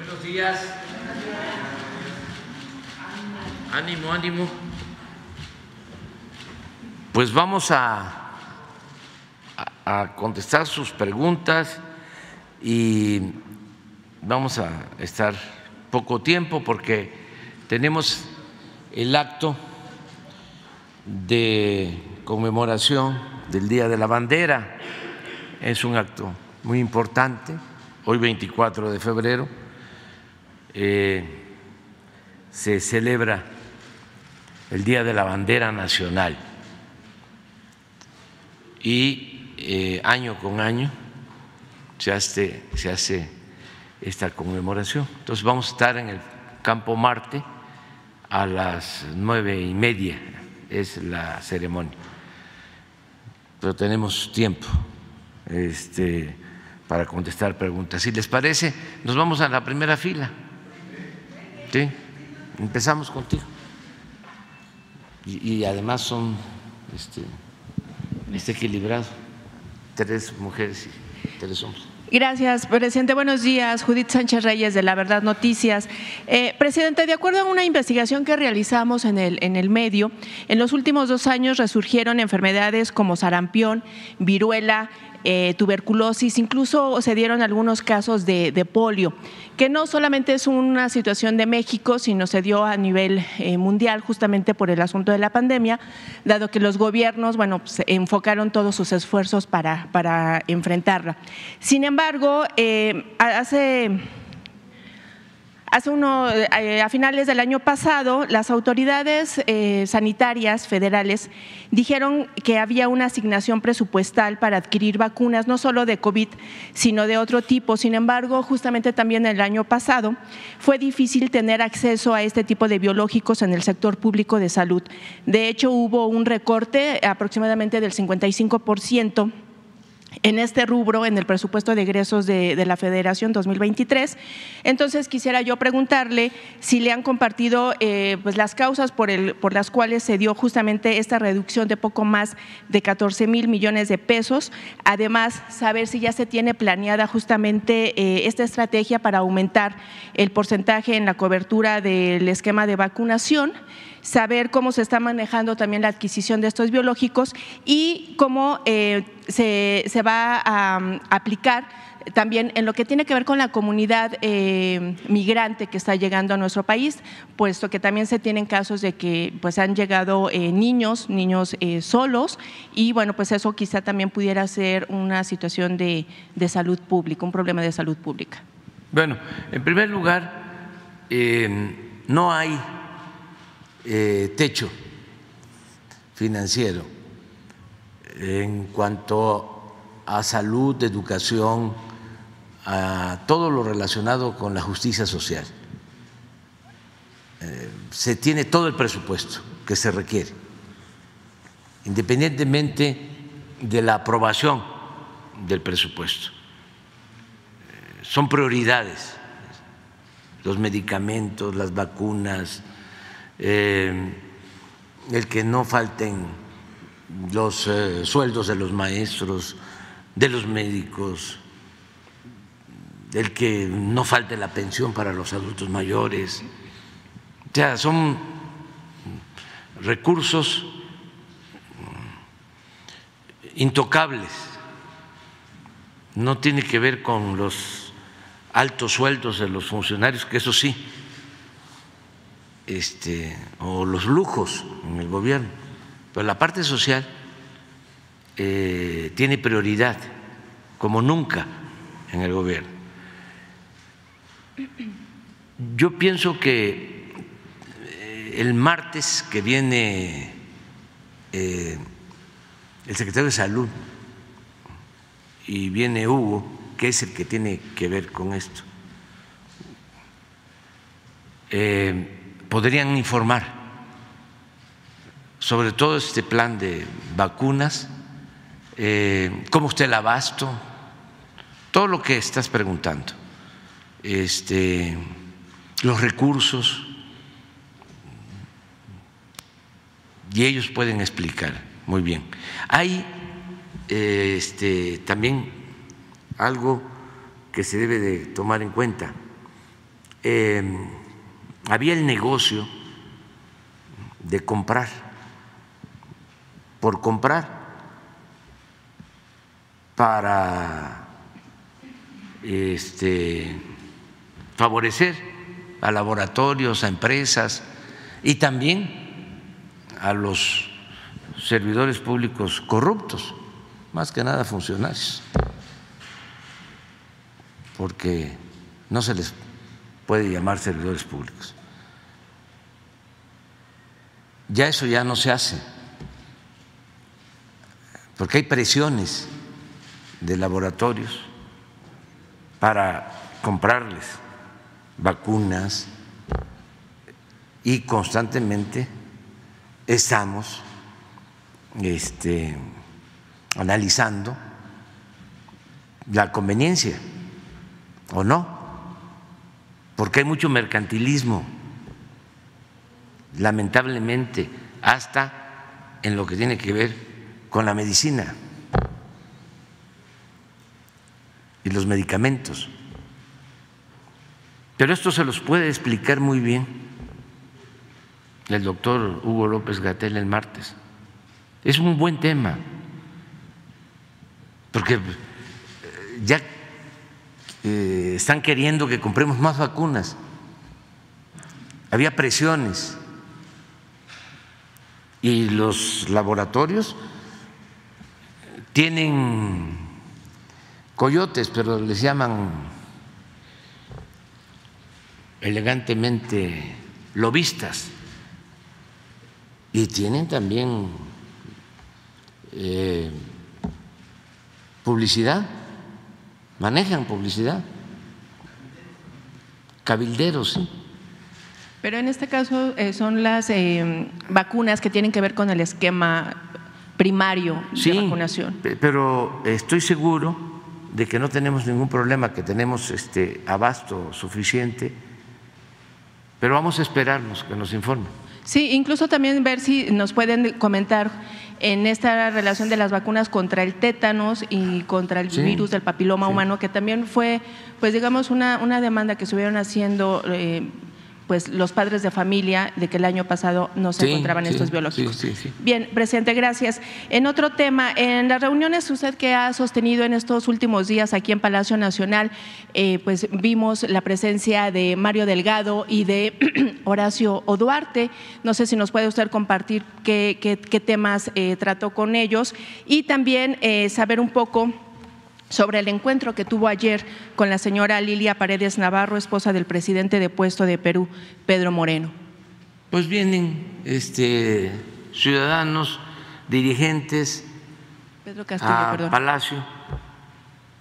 Buenos días. Ánimo, ánimo. Pues vamos a, a contestar sus preguntas y vamos a estar poco tiempo porque tenemos el acto de conmemoración del Día de la Bandera. Es un acto muy importante, hoy 24 de febrero eh, se celebra el Día de la Bandera Nacional y eh, año con año se hace, se hace esta conmemoración. Entonces vamos a estar en el Campo Marte a las nueve y media, es la ceremonia. Pero tenemos tiempo este, para contestar preguntas. Si les parece, nos vamos a la primera fila. ¿Sí? Empezamos contigo. Y, además son este, este equilibrado, tres mujeres y tres hombres. Gracias, presidente. Buenos días. Judith Sánchez Reyes de La Verdad Noticias. Eh, presidente, de acuerdo a una investigación que realizamos en el, en el medio, en los últimos dos años resurgieron enfermedades como sarampión, viruela, eh, tuberculosis, incluso se dieron algunos casos de, polio, que no solamente es una situación de México, sino se dio a nivel eh, mundial justamente por el asunto de la pandemia, dado que los gobiernos, bueno, pues, enfocaron todos sus esfuerzos para, para enfrentarla. Sin embargo, eh, hace Hace uno, eh, a finales del año pasado, las autoridades eh, sanitarias federales dijeron que había una asignación presupuestal para adquirir vacunas, no solo de COVID, sino de otro tipo. Sin embargo, justamente también el año pasado fue difícil tener acceso a este tipo de biológicos en el sector público de salud. De hecho, hubo un recorte aproximadamente del 55 ciento en este rubro en el presupuesto de egresos de, la Federación 2023. Entonces quisiera yo preguntarle si le han compartido eh, pues las causas por, el, por las cuales se dio justamente esta reducción de poco más de 14 mil millones de pesos. Además, saber si ya se tiene planeada justamente eh, esta estrategia para aumentar el porcentaje en la cobertura del esquema de vacunación saber cómo se está manejando también la adquisición de estos biológicos y cómo eh, se, va a, um, aplicar también en lo que tiene que ver con la comunidad eh, migrante que está llegando a nuestro país, puesto que también se tienen casos de que pues han llegado eh, niños, niños solos, y bueno, pues eso quizá también pudiera ser una situación de, de salud pública, un problema de salud pública. Bueno, en primer lugar, no hay eh, techo financiero en cuanto a salud, educación, a todo lo relacionado con la justicia social. Eh, se tiene todo el presupuesto que se requiere, independientemente de la aprobación del presupuesto. Eh, son prioridades los medicamentos, las vacunas, eh, el que no falten los eh, sueldos de los maestros, de los médicos, el que no falte la pensión para los adultos mayores. O sea, son recursos intocables. No tiene que ver con los altos sueldos de los funcionarios, que eso sí, este, o los lujos en el gobierno, pero la parte social eh, tiene prioridad, como nunca en el gobierno. Yo pienso que eh, el martes que viene eh, el secretario de Salud y viene Hugo, que es el que tiene que ver con esto, podrían informar sobre todo este plan de vacunas, eh, cómo está el abasto, todo lo que estás preguntando, este, los recursos, y ellos pueden explicar muy bien. Hay eh, este, también algo que se debe de tomar en cuenta eh, había el negocio de comprar, por comprar, para este, favorecer a laboratorios, a empresas y también a los servidores públicos corruptos, más que nada funcionarios, porque no se les puede llamar servidores públicos. Ya eso ya no se hace, porque hay presiones de laboratorios para comprarles vacunas y constantemente estamos este, analizando la conveniencia o no, porque hay mucho mercantilismo, lamentablemente, hasta en lo que tiene que ver con la medicina y los medicamentos. Pero esto se los puede explicar muy bien el doctor Hugo López Gatel el martes. Es un buen tema, porque eh, ya eh, están queriendo que compremos más vacunas. Había presiones y los laboratorios tienen coyotes, pero les llaman elegantemente lobistas y tienen también eh, publicidad, manejan publicidad, cabilderos, sí. Pero en este caso eh, son las eh, vacunas que tienen que ver con el esquema primario de vacunación. Pero estoy seguro de que no tenemos ningún problema, que tenemos este abasto suficiente, pero vamos a esperarnos que nos informen. Sí, incluso también ver si nos pueden comentar en esta relación de las vacunas contra el tétanos y contra el virus del papiloma humano, que también fue, pues digamos, una, una demanda que estuvieron haciendo eh, pues los padres de familia de que el año pasado no se encontraban estos biológicos. Bien, presidente, gracias. En otro tema, en las reuniones usted que ha sostenido en estos últimos días aquí en Palacio Nacional, eh, pues vimos la presencia de Mario Delgado y de Horacio Oduarte. No sé si nos puede usted compartir qué, qué, temas eh, trató con ellos y también eh, saber un poco sobre el encuentro que tuvo ayer con la señora Lilia Paredes Navarro, esposa del presidente de puesto de Perú, Pedro Moreno. Pues vienen este, ciudadanos, dirigentes Pedro a Palacio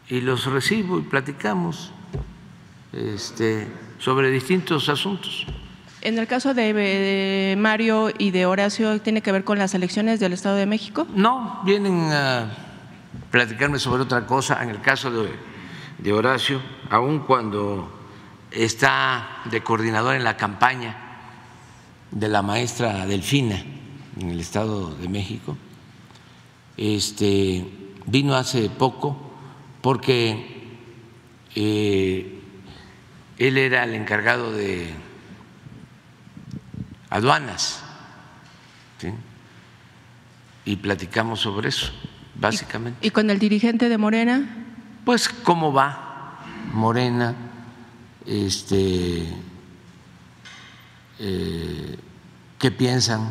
y los recibo y platicamos este, sobre distintos asuntos. En el caso de, Mario y de Horacio, ¿tiene que ver con las elecciones del Estado de México? No, vienen a platicarme sobre otra cosa. En el caso de, Horacio, aun cuando está de coordinador en la campaña de la maestra Delfina en el Estado de México, este, vino hace poco porque eh, él era el encargado de aduanas y platicamos sobre eso básicamente. ¿Y, con el dirigente de Morena? Pues cómo va Morena, este, eh, qué piensan,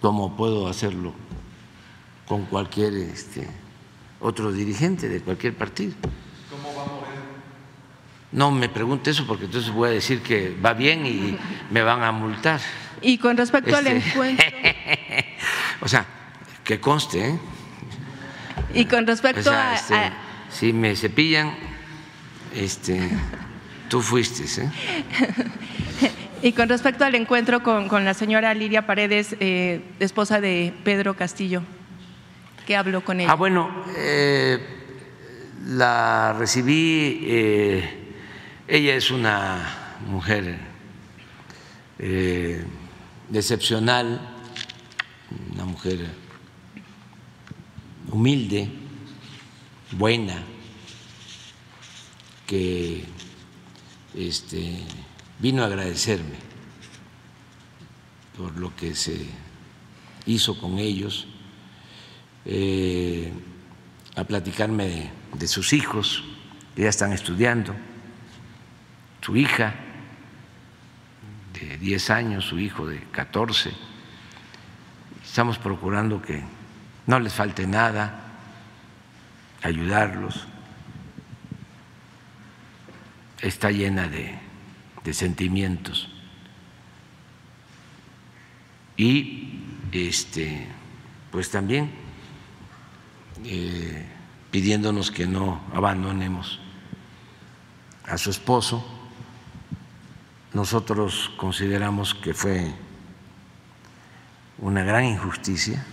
cómo puedo hacerlo con cualquier este, otro dirigente de cualquier partido. ¿Cómo va Morena? No me pregunte eso porque entonces voy a decir que va bien y me van a multar. Y con respecto al este, encuentro. o sea, que conste. ¿eh? Y con respecto este, a, Si me cepillan, este, tú fuiste. ¿eh? y con respecto al encuentro con, la señora Lidia Paredes, eh, esposa de Pedro Castillo, ¿qué habló con ella? Ah, bueno, la recibí, ella es una mujer excepcional, una mujer humilde, buena, que este, vino a agradecerme por lo que se hizo con ellos, eh, a platicarme de, sus hijos, que ya están estudiando, su hija de 10 años, su hijo de 14. Estamos procurando que no les falte nada, ayudarlos. Está llena de, sentimientos. Y este, pues también eh, pidiéndonos que no abandonemos a su esposo. Nosotros consideramos que fue una gran injusticia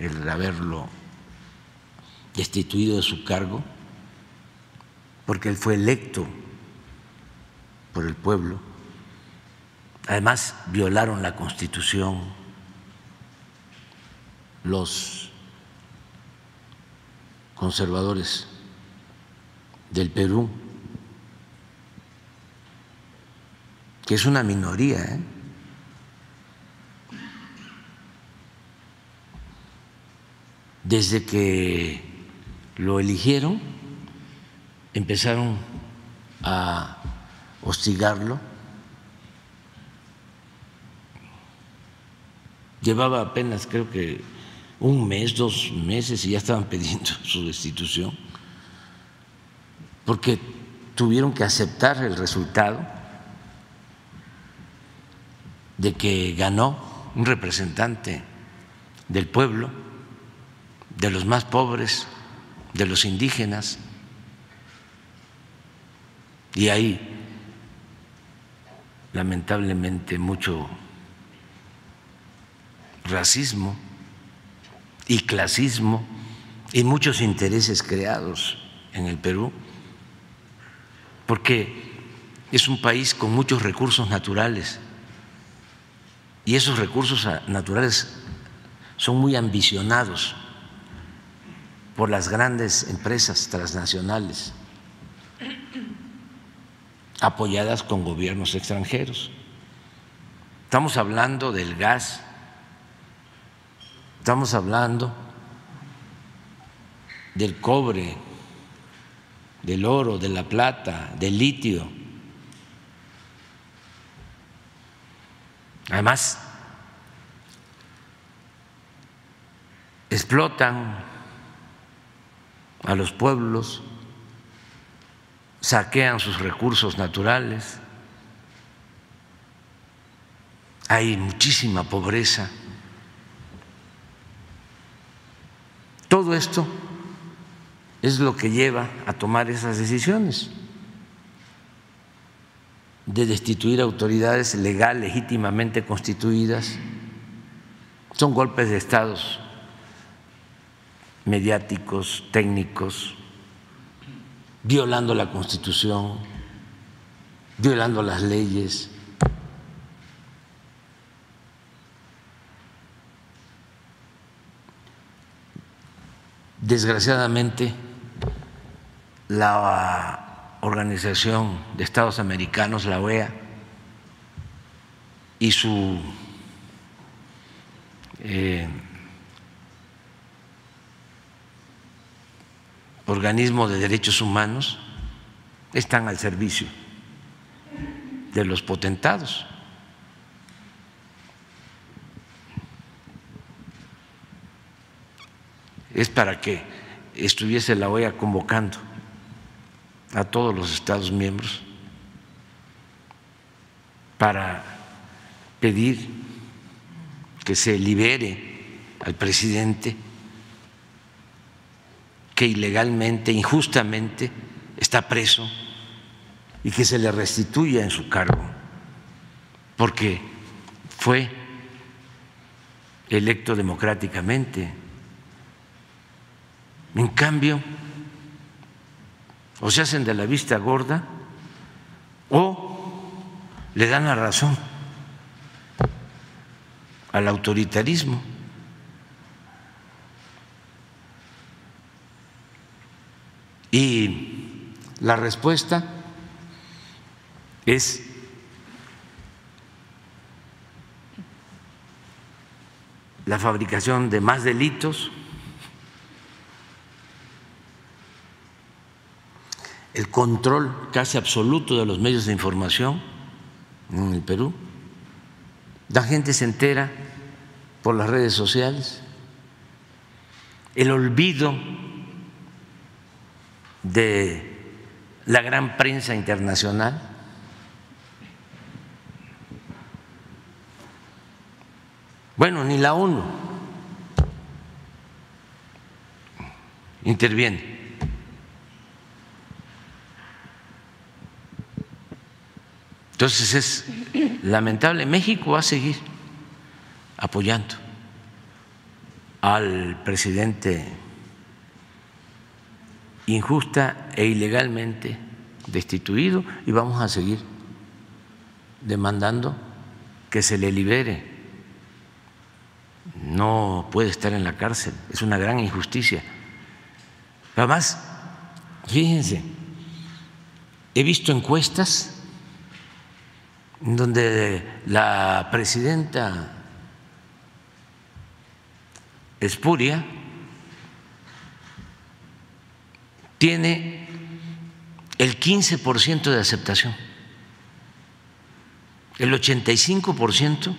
el haberlo destituido de su cargo, porque él fue electo por el pueblo. Además, violaron la constitución los conservadores del Perú, que es una minoría, ¿eh? Desde que lo eligieron, empezaron a hostigarlo. Llevaba apenas, creo que un mes, dos meses y ya estaban pidiendo su destitución, porque tuvieron que aceptar el resultado de que ganó un representante del pueblo, de los más pobres, de los indígenas, y hay lamentablemente mucho racismo y clasismo y muchos intereses creados en el Perú, porque es un país con muchos recursos naturales. Y esos recursos naturales son muy ambicionados por las grandes empresas transnacionales apoyadas con gobiernos extranjeros. Estamos hablando del gas, Estamos hablando del cobre, del oro, de la plata, del litio. Además, explotan a los pueblos, saquean sus recursos naturales, hay muchísima pobreza. Todo esto es lo que lleva a tomar esas decisiones de destituir autoridades legal, legítimamente constituidas. Son golpes de estados mediáticos, técnicos, violando la Constitución, violando las leyes. Desgraciadamente, la Organización de Estados Americanos, la OEA, y su eh, organismo de derechos humanos están al servicio de los potentados. es para que estuviese la OEA convocando a todos los Estados miembros para pedir que se libere al presidente que ilegalmente, injustamente está preso y que se le restituya en su cargo, porque fue electo democráticamente en cambio, o se hacen de la vista gorda o le dan la razón al autoritarismo. Y la respuesta es la fabricación de más delitos, el control casi absoluto de los medios de información en el Perú. La gente se entera por las redes sociales, el olvido de la gran prensa internacional. Bueno, ni la ONU interviene. Entonces es lamentable. México va a seguir apoyando al presidente injusta e ilegalmente destituido y vamos a seguir demandando que se le libere. No puede estar en la cárcel, es una gran injusticia. Además, fíjense, he visto encuestas donde la presidenta espuria tiene el 15% de aceptación, el 85%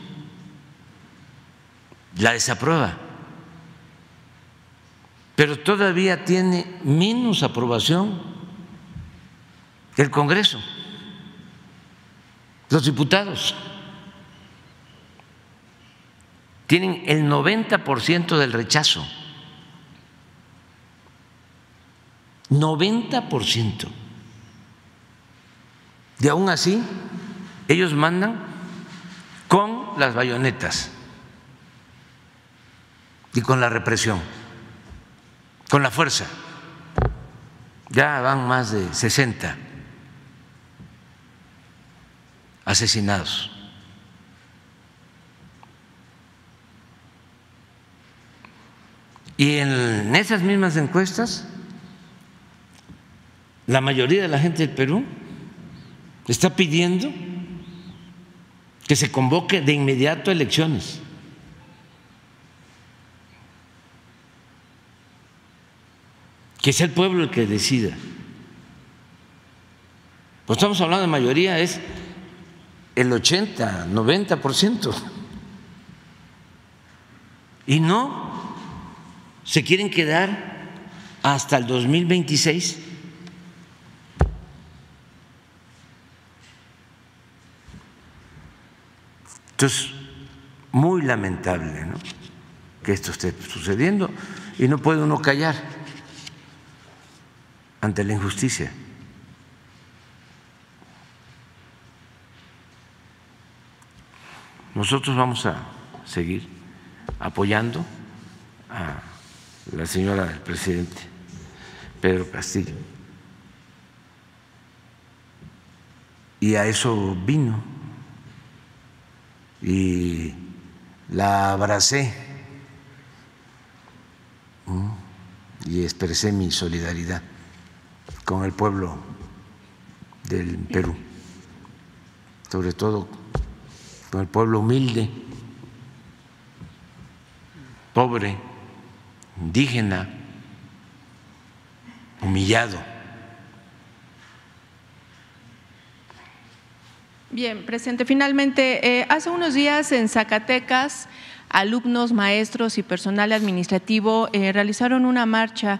la desaprueba, pero todavía tiene menos aprobación el Congreso, los diputados. Tienen el 90% del rechazo. 90%. Y aún así, ellos mandan con las bayonetas y con la represión, con la fuerza. Ya van más de 60 asesinados. Y en esas mismas encuestas, la mayoría de la gente del Perú está pidiendo que se convoque de inmediato elecciones. Que sea el pueblo el que decida. Pues estamos hablando de mayoría, es el 80, 90%. Y no se quieren quedar hasta el 2026. Entonces, muy lamentable que esto esté sucediendo y no puede uno callar ante la injusticia. Nosotros vamos a seguir apoyando a la señora del presidente Pedro Castillo. Y a eso vino. Y la abracé y expresé mi solidaridad con el pueblo del Perú, sobre todo con el pueblo humilde, pobre indígena, humillado. Bien, presidente, finalmente, eh, hace unos días en Zacatecas, alumnos, maestros y personal administrativo eh, realizaron una marcha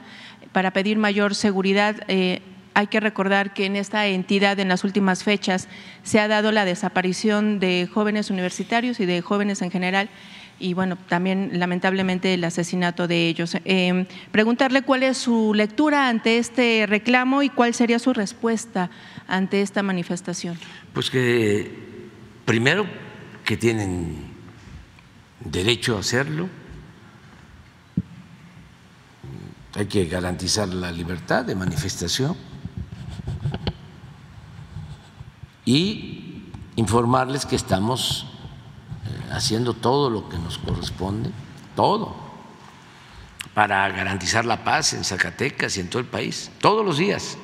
para pedir mayor seguridad. Eh, hay que recordar que en esta entidad en las últimas fechas se ha dado la desaparición de jóvenes universitarios y de jóvenes en general y bueno, también lamentablemente el asesinato de ellos. Eh, preguntarle cuál es su lectura ante este reclamo y cuál sería su respuesta ante esta manifestación. Pues que primero que tienen derecho a hacerlo, hay que garantizar la libertad de manifestación y informarles que estamos haciendo todo lo que nos corresponde, todo, para garantizar la paz en Zacatecas y en todo el país, todos los días.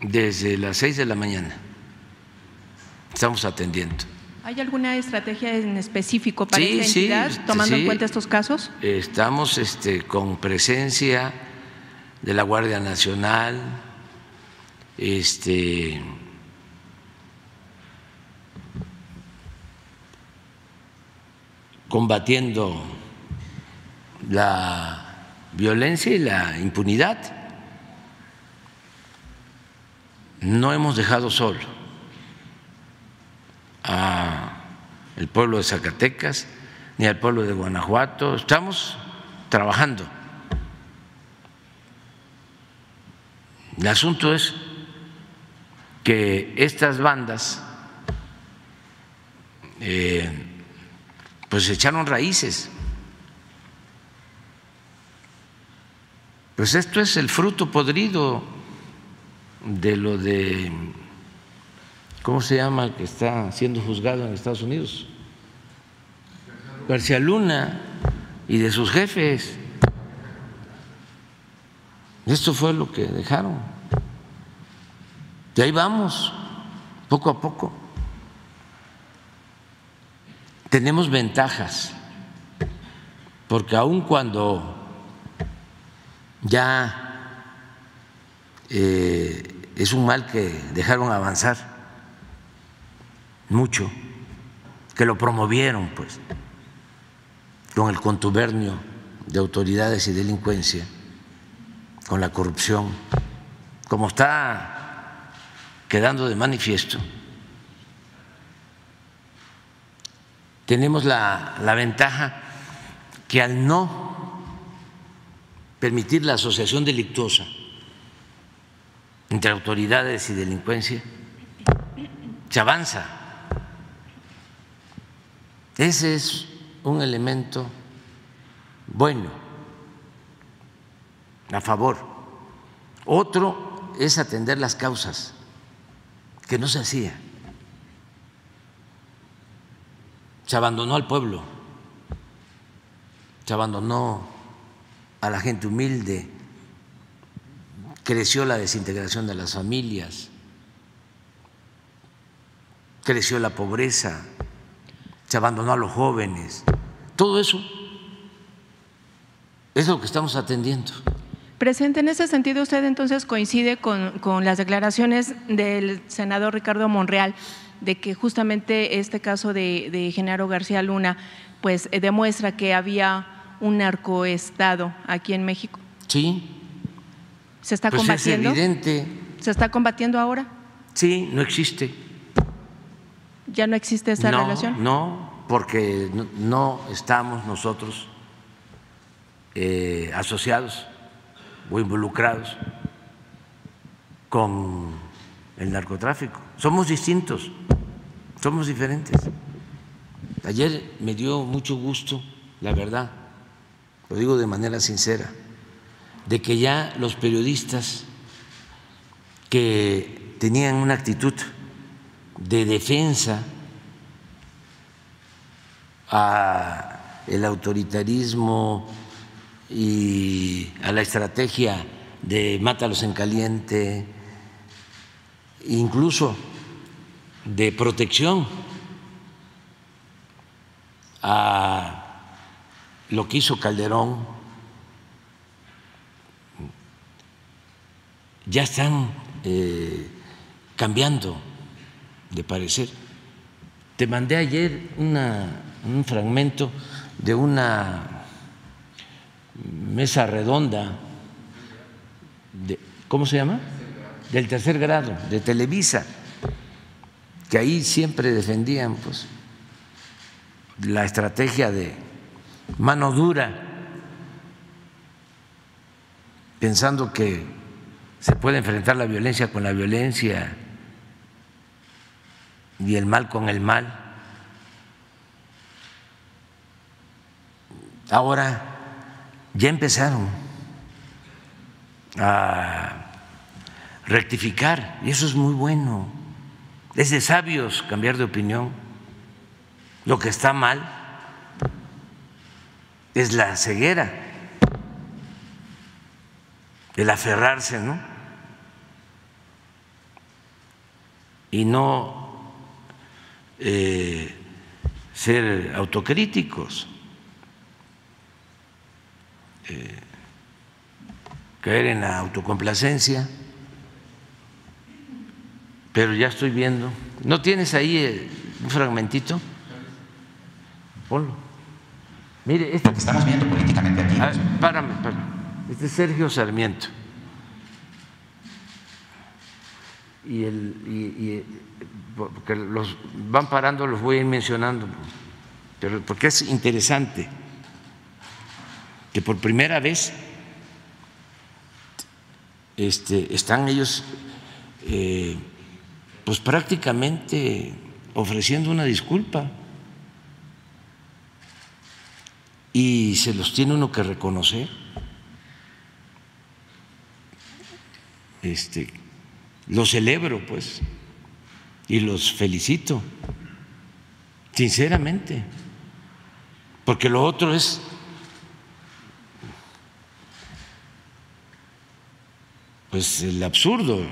Desde las seis de la mañana estamos atendiendo. ¿Hay alguna estrategia en específico para esta entidad, tomando en cuenta estos casos? Estamos este, con presencia de la Guardia Nacional, este, combatiendo la violencia y la impunidad. No hemos dejado solo al pueblo de Zacatecas ni al pueblo de Guanajuato. Estamos trabajando. El asunto es que estas bandas eh, pues echaron raíces. Pues esto es el fruto podrido de lo de, ¿cómo se llama? que está siendo juzgado en Estados Unidos. García Luna y de sus jefes. Esto fue lo que dejaron. Y ahí vamos, poco a poco. Tenemos ventajas, porque aun cuando ya eh, es un mal que dejaron avanzar mucho, que lo promovieron, pues, con el contubernio de autoridades y delincuencia con la corrupción, como está quedando de manifiesto, tenemos la, la ventaja que al no permitir la asociación delictuosa entre autoridades y delincuencia, se avanza. Ese es un elemento bueno a favor. Otro es atender las causas, que no se hacía. Se abandonó al pueblo, se abandonó a la gente humilde, creció la desintegración de las familias, creció la pobreza, se abandonó a los jóvenes. Todo eso es lo que estamos atendiendo. Presidente, en ese sentido, usted entonces coincide con, las declaraciones del senador Ricardo Monreal de que justamente este caso de, Genaro García Luna pues eh, demuestra que había un narcoestado aquí en México. Sí. ¿Se está pues combatiendo? Es evidente. ¿Se está combatiendo ahora? Sí, no existe. ¿Ya no existe esa relación? No, porque no, estamos nosotros eh, asociados o involucrados con el narcotráfico. Somos distintos, somos diferentes. Ayer me dio mucho gusto, la verdad, lo digo de manera sincera, de que ya los periodistas que tenían una actitud de defensa a el autoritarismo y a la estrategia de mátalos en caliente, incluso de protección a lo que hizo Calderón, ya están eh, cambiando de parecer. Te mandé ayer un fragmento de una mesa redonda, de, ¿cómo se llama? Del tercer grado, de Televisa, que ahí siempre defendían pues, la estrategia de mano dura, pensando que se puede enfrentar la violencia con la violencia y el mal con el mal. Ahora ya empezaron a rectificar y eso es muy bueno. Es de sabios cambiar de opinión. Lo que está mal es la ceguera, el aferrarse, ¿no? y no eh, ser autocríticos, eh, caer en la autocomplacencia. Pero ya estoy viendo. ¿No tienes ahí eh, un fragmentito? Ponlo. Mire, este, Lo que estamos viendo políticamente aquí. Ah, párame, párame. Este es Sergio Sarmiento. Y, el, y, porque los van parando, los voy a ir mencionando, pero porque es interesante que por primera vez este, están ellos eh, pues prácticamente ofreciendo una disculpa. Y se los tiene uno que reconocer. Este, lo celebro, pues, y los felicito, sinceramente, porque lo otro es pues el absurdo,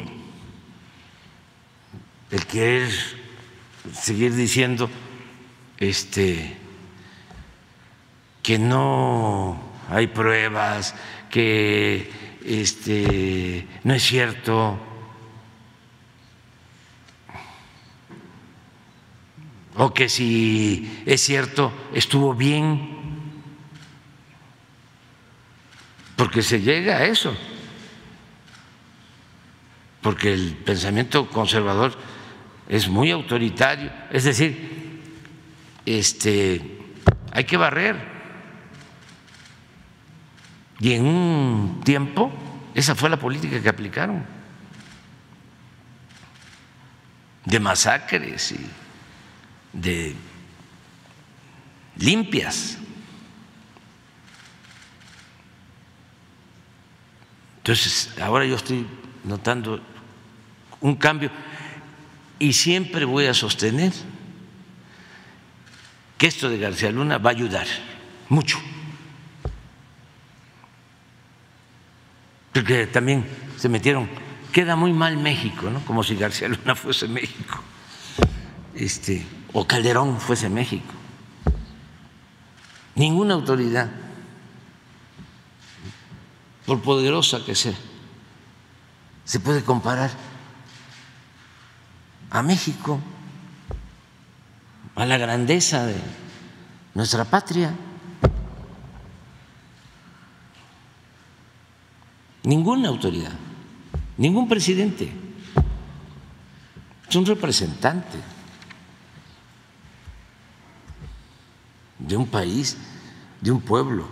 el querer seguir diciendo este que no hay pruebas, que este, no es cierto. O que si es cierto, estuvo bien, porque se llega a eso, porque el pensamiento conservador es muy autoritario, es decir, este, hay que barrer. Y en un tiempo esa fue la política que aplicaron, de masacres y de limpias. Entonces, ahora yo estoy notando un cambio y siempre voy a sostener que esto de García Luna va a ayudar mucho porque también se metieron, queda muy mal México, ¿no? Como si García Luna fuese México, este, o Calderón fuese México. Ninguna autoridad, por poderosa que sea, se puede comparar a México, a la grandeza de nuestra patria. ninguna autoridad, ningún presidente. Es un representante de un país, de un pueblo,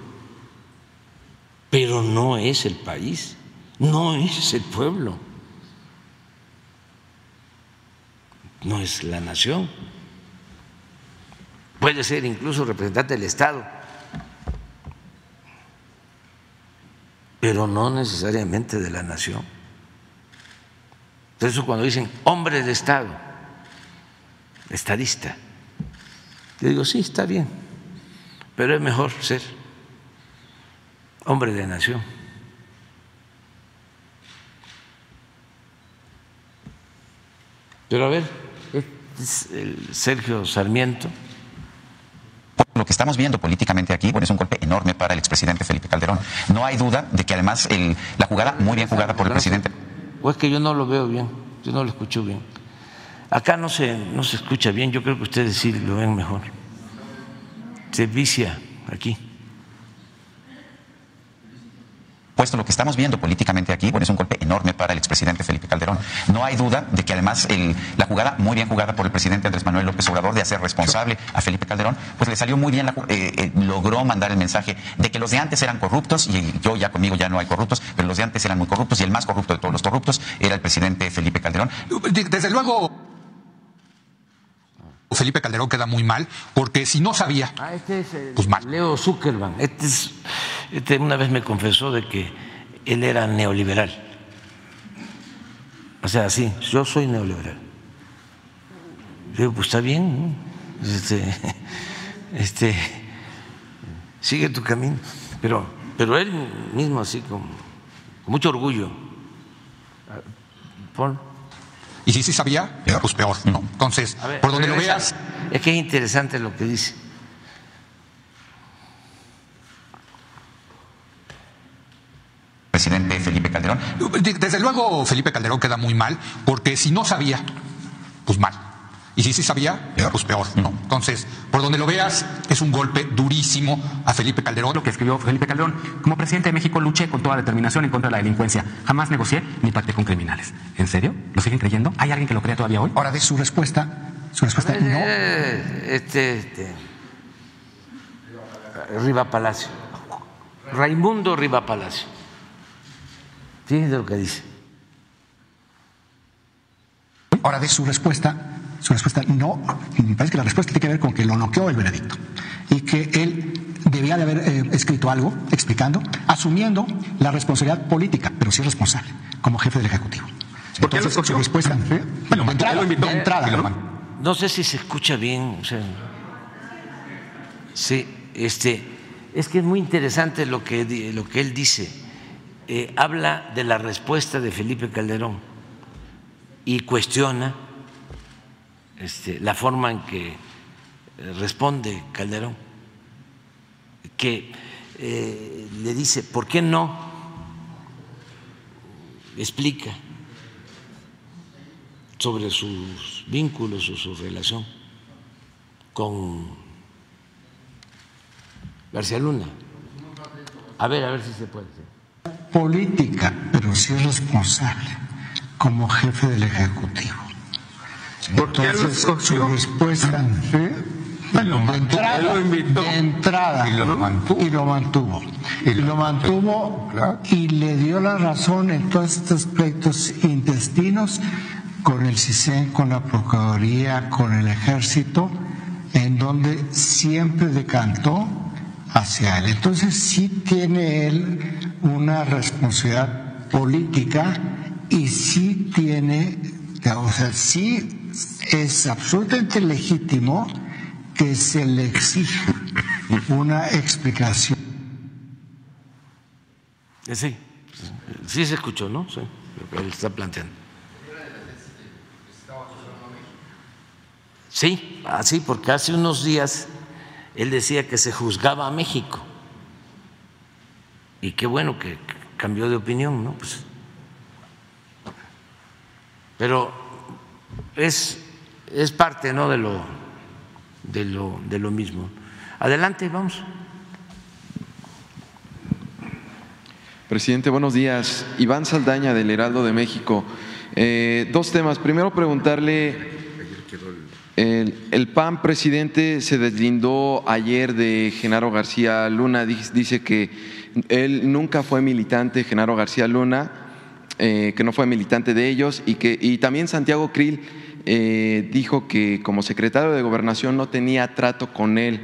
pero no es el país, no es el pueblo, no es la nación. Puede ser incluso representante del Estado pero no necesariamente de la nación. Por eso cuando dicen hombre de Estado, estadista, yo digo, sí, está bien, pero es mejor ser hombre de nación. Pero a ver, Sergio Sarmiento lo que estamos viendo políticamente aquí, bueno, es un golpe enorme para el expresidente Felipe Calderón. No hay duda de que además el, la jugada muy bien jugada por el presidente. O es que yo no lo veo bien, yo no lo escucho bien. Acá no se, no se escucha bien, yo creo que ustedes sí lo ven mejor. Se vicia aquí puesto lo que estamos viendo políticamente aquí, bueno, es un golpe enorme para el expresidente Felipe Calderón. No hay duda de que además la jugada, muy bien jugada por el presidente Andrés Manuel López Obrador de hacer responsable a Felipe Calderón, pues le salió muy bien, eh, eh, logró mandar el mensaje de que los de antes eran corruptos y yo ya conmigo ya no hay corruptos, pero los de antes eran muy corruptos y el más corrupto de todos los corruptos era el presidente Felipe Calderón. Desde luego. Felipe Calderón queda muy mal, porque si no sabía, ah, este es pues Leo Zuckerman. Este, es, este una vez me confesó de que él era neoliberal. O sea, sí, yo soy neoliberal. Yo digo, pues está bien, este, este, sigue tu camino. Pero, pero él mismo así con, con mucho orgullo. Y si sí sabía, pues peor. No. Entonces, ver, por donde lo veas, Es que es interesante lo que dice. Presidente Felipe Calderón. desde luego Felipe Calderón queda muy mal, porque si no sabía, pues mal. Y si sí sabía, pues peor. No. Entonces, por donde lo veas, es un golpe durísimo a Felipe Calderón. Lo que escribió Felipe Calderón, como presidente de México luché con toda determinación en contra de la delincuencia. Jamás negocié ni pacté con criminales. ¿En serio? ¿Lo siguen creyendo? ¿Hay alguien que lo crea todavía hoy? Ahora de su respuesta, su respuesta no. Eh, Este, este, Riva Palacio. Raimundo Riva Palacio. Fíjense lo que dice. Ahora de su respuesta, su respuesta no. y Me parece que la respuesta tiene que ver con que lo noqueó el veredicto y que él debía de haber eh, escrito algo explicando, asumiendo la responsabilidad política, pero sí es responsable como jefe del ejecutivo. ¿Por qué lo Entonces, su respuesta, ¿eh? bueno, de entrada, lo invitó. de entrada, ¿no? No sé si se escucha bien. o sea, sí, este, es que es muy interesante lo que, di- lo que él dice. Eh, habla de la respuesta de Felipe Calderón y cuestiona este, la forma en que eh, responde Calderón, que eh, le dice, ¿por qué no explica sobre sus vínculos o su relación con García Luna? A ver, a ver si se puede. política, pero sí es responsable como jefe del Ejecutivo. ¿Por qué lo Entonces, su respuesta, Él lo invitó. de entrada, Y lo mantuvo. y lo mantuvo, y lo mantuvo y le dio la razón en todos estos aspectos intestinos con el CISEN, con la Procuraduría, con el Ejército, en donde siempre decantó hacia él. Entonces sí tiene él una responsabilidad política y sí tiene, o sea, sí es absolutamente legítimo que se le exija una explicación. Eh, Sí, sí se escuchó, ¿no? Sí, lo él está planteando. Sí, así, porque hace unos días él decía que se juzgaba a México. Y qué bueno que cambió de opinión, ¿no? Pues, pero es, es parte, ¿no? De lo, de lo, de lo mismo. Adelante, vamos. Presidente, buenos días. Iván Saldaña del Heraldo de México. Eh, dos temas. Primero, preguntarle, el, el PAN, presidente, se deslindó ayer de Genaro García Luna. Dice, que él nunca fue militante, Genaro García Luna, eh, que no fue militante de ellos y que y también Santiago Krill eh, dijo que como secretario de Gobernación no tenía trato con él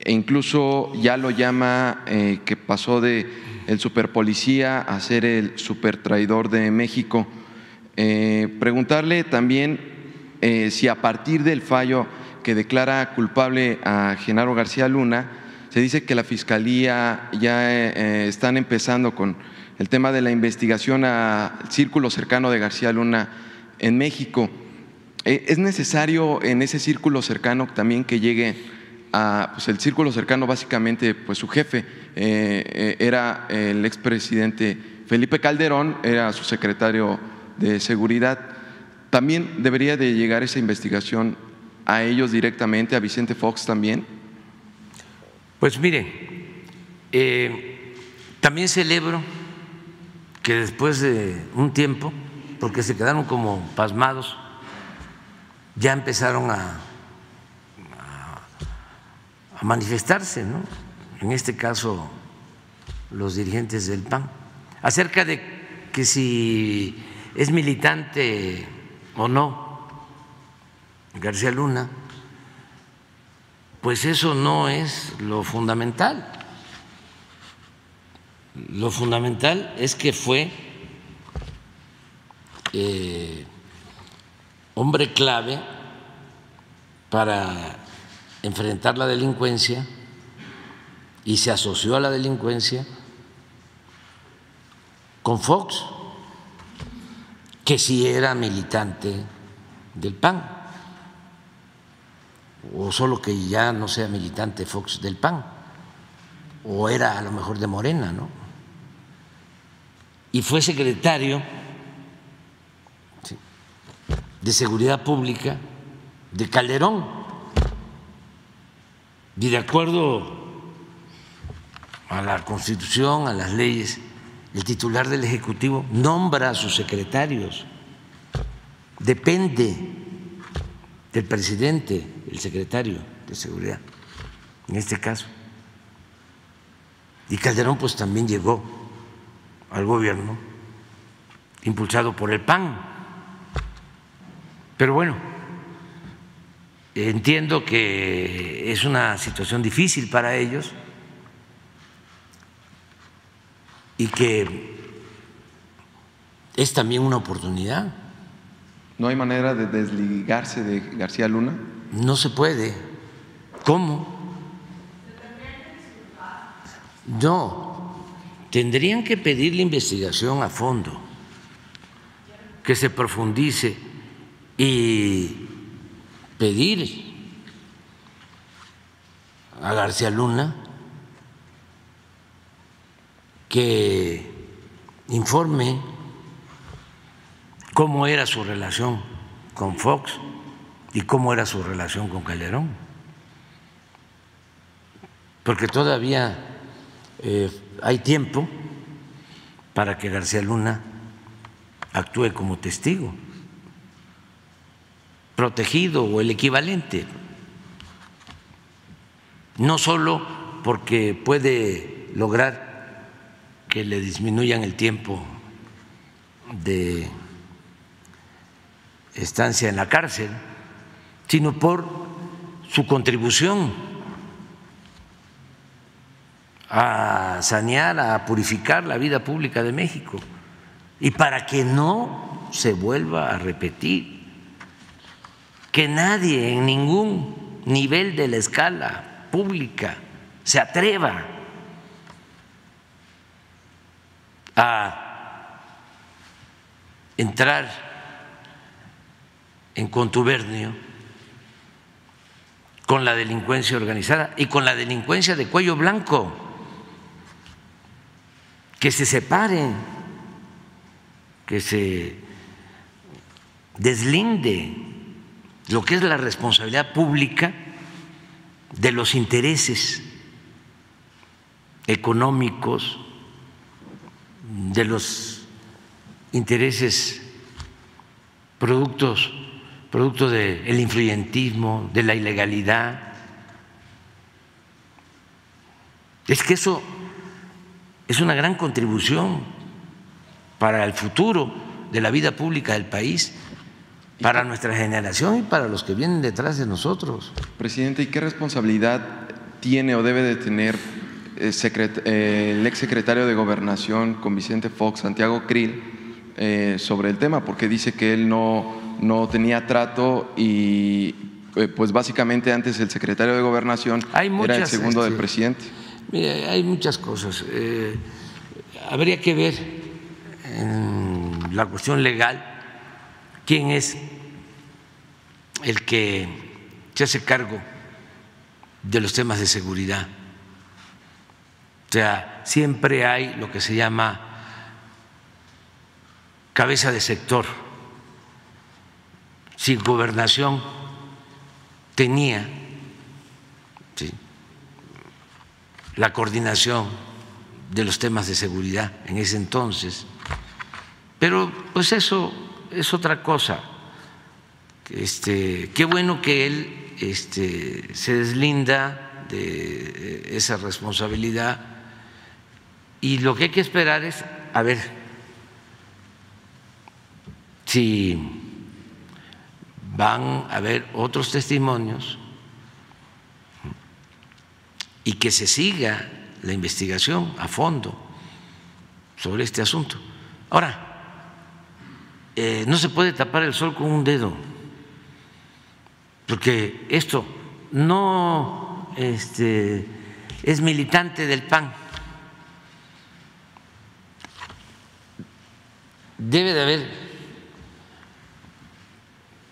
e incluso ya lo llama eh, que pasó de el superpolicía a ser el supertraidor de México. Preguntarle también si a partir del fallo que declara culpable a Genaro García Luna, se dice que la Fiscalía ya están empezando con el tema de la investigación al círculo cercano de García Luna en México. Eh, ¿Es necesario en ese círculo cercano también que llegue a, pues el círculo cercano básicamente, pues su jefe eh, eh, era el expresidente Felipe Calderón, era su secretario de seguridad. También debería de llegar esa investigación a ellos directamente, a Vicente Fox también. Pues miren, eh, también celebro que después de un tiempo, porque se quedaron como pasmados, ya empezaron a, manifestarse, ¿no? En este caso, los dirigentes del PAN, acerca de que si es militante o no García Luna, pues eso no es lo fundamental. Lo fundamental es que fue eh, hombre clave para enfrentar la delincuencia y se asoció a la delincuencia con Fox, que sí era militante del PAN, o solo que ya no sea militante Fox del PAN, o era a lo mejor de Morena, ¿no? Y fue secretario de Seguridad Pública de Calderón. Y de acuerdo a la Constitución, a las leyes, el titular del Ejecutivo nombra a sus secretarios. Depende del presidente, el secretario de Seguridad, en este caso. Y Calderón pues también llegó al gobierno impulsado por el PAN. Pero bueno, entiendo que es una situación difícil para ellos y que es también una oportunidad. ¿No hay manera de desligarse de García Luna? No se puede. ¿Cómo? No, tendrían que pedir la investigación a fondo, que se profundice y pedir a García Luna que informe cómo era su relación con Fox y cómo era su relación con Calderón. Porque todavía eh, hay tiempo para que García Luna actúe como testigo, protegido o el equivalente, no solo porque puede lograr que le disminuyan el tiempo de estancia en la cárcel, sino por su contribución a sanear, a purificar la vida pública de México. Y para que no se vuelva a repetir, que nadie en ningún nivel de la escala pública se atreva a entrar en contubernio con la delincuencia organizada y con la delincuencia de cuello blanco, que se separen, que se deslinde lo que es la responsabilidad pública de los intereses económicos, de los intereses productos producto del influyentismo, de la ilegalidad. Es que eso es una gran contribución para el futuro de la vida pública del país, para nuestra generación y para los que vienen detrás de nosotros. Presidente, ¿y qué responsabilidad tiene o debe de tener el, eh, ex secretario de Gobernación con Vicente Fox, Santiago Krill, eh, sobre el tema? Porque dice que él no no tenía trato y eh, pues básicamente antes el secretario de gobernación era el segundo del este, presidente. Mire, hay muchas cosas. Eh, habría que ver en la cuestión legal quién es el que se hace cargo de los temas de seguridad. O sea, siempre hay lo que se llama cabeza de sector si gobernación tenía la coordinación de los temas de seguridad en ese entonces, pero pues eso es otra cosa. Este, qué bueno que él este, se deslinda de esa responsabilidad y lo que hay que esperar es a ver si van a haber otros testimonios y que se siga la investigación a fondo sobre este asunto. Ahora, eh, no se puede tapar el sol con un dedo, porque esto no este, es militante del PAN. Debe de haber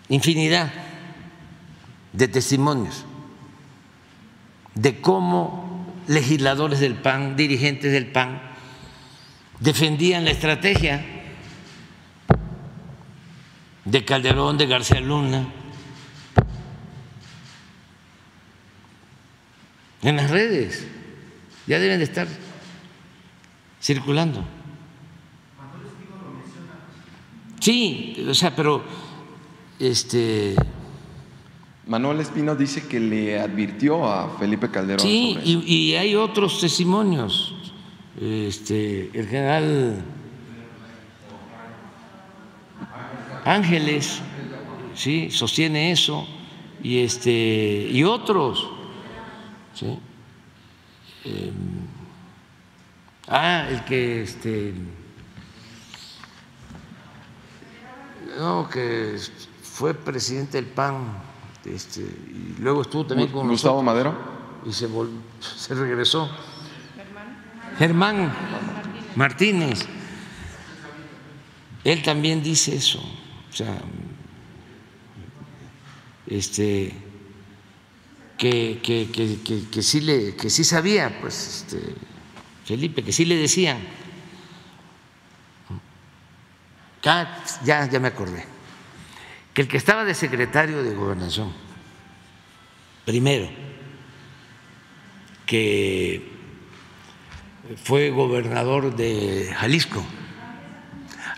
infinidad de testimonios de cómo legisladores del PAN, dirigentes del PAN, defendían la estrategia de Calderón, de García Luna, en las redes, ya deben de estar circulando. Sí, o sea, pero este Manuel Espino dice que le advirtió a Felipe Calderón. Sí, sobre y, hay otros testimonios. Este, el general Ángeles, sí, sostiene eso, y este, y otros, sí. Eh, ah, el que este, no, que fue presidente del PAN, este, y luego estuvo también con Gustavo nosotros Madero. y se, vol- se regresó. Germán Martínez. Él también dice eso. O sea, este, que, que, que, que, que sí, le, que sí sabía, pues, este, Felipe, que sí le decían. Ya, ya me acordé. Que el que estaba de secretario de gobernación, primero, que fue gobernador de Jalisco,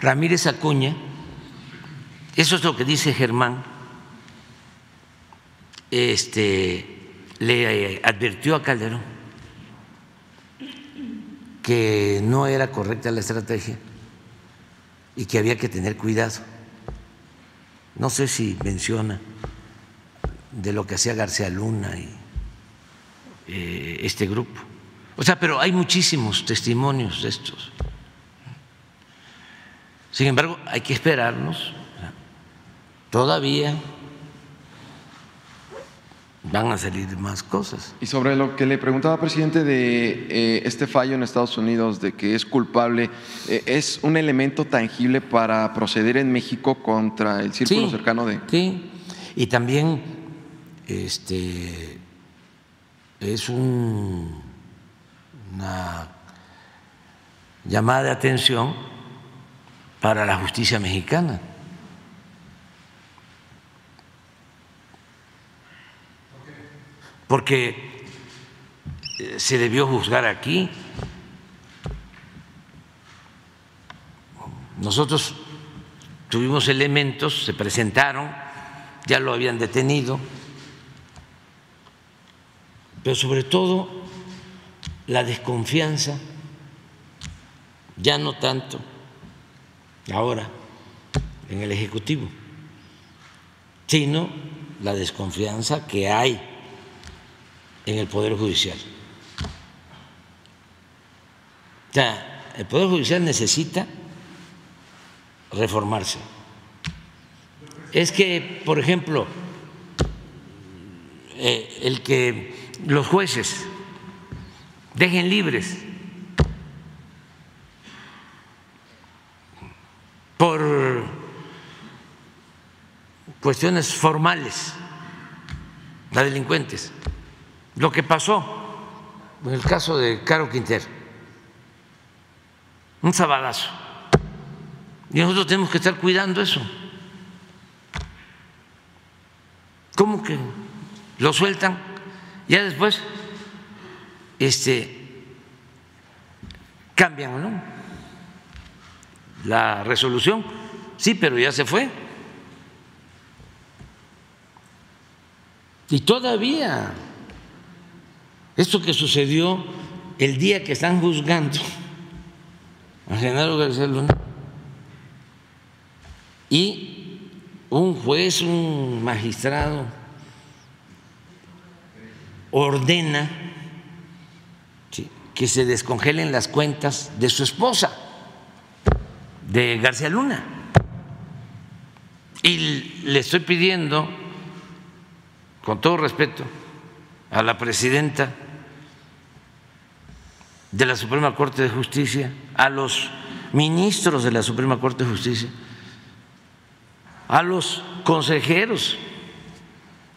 Ramírez Acuña, eso es lo que dice Germán, este, le advirtió a Calderón que no era correcta la estrategia y que había que tener cuidado. No sé si menciona de lo que hacía García Luna y eh, este grupo. O sea, pero hay muchísimos testimonios de estos. Sin embargo, hay que esperarnos. Todavía van a salir más cosas. Y sobre lo que le preguntaba, presidente, de eh, este fallo en Estados Unidos de que es culpable, eh, ¿es un elemento tangible para proceder en México contra el círculo Sí, cercano de... Sí, y también este, es un- una llamada de atención para la justicia mexicana. Porque eh, se debió juzgar aquí. Nosotros tuvimos elementos, se presentaron, ya lo habían detenido, pero sobre todo la desconfianza, ya no tanto ahora en el Ejecutivo, sino la desconfianza que hay en el Poder Judicial. O sea, el Poder Judicial necesita reformarse. Es que, por ejemplo, eh, el que los jueces dejen libres por cuestiones formales a delincuentes. Lo que pasó en el caso de Caro Quintero, un sabadazo. Y nosotros tenemos que estar cuidando eso. ¿Cómo que lo sueltan? Ya después este, cambian, ¿no? La resolución, sí, pero ya se fue. Y todavía, esto que sucedió el día que están juzgando a Genaro García Luna y un juez, un magistrado ordena que se descongelen las cuentas de su esposa, de García Luna. Y le estoy pidiendo, con todo respeto, a la presidenta de la Suprema Corte de Justicia, a los ministros de la Suprema Corte de Justicia, a los consejeros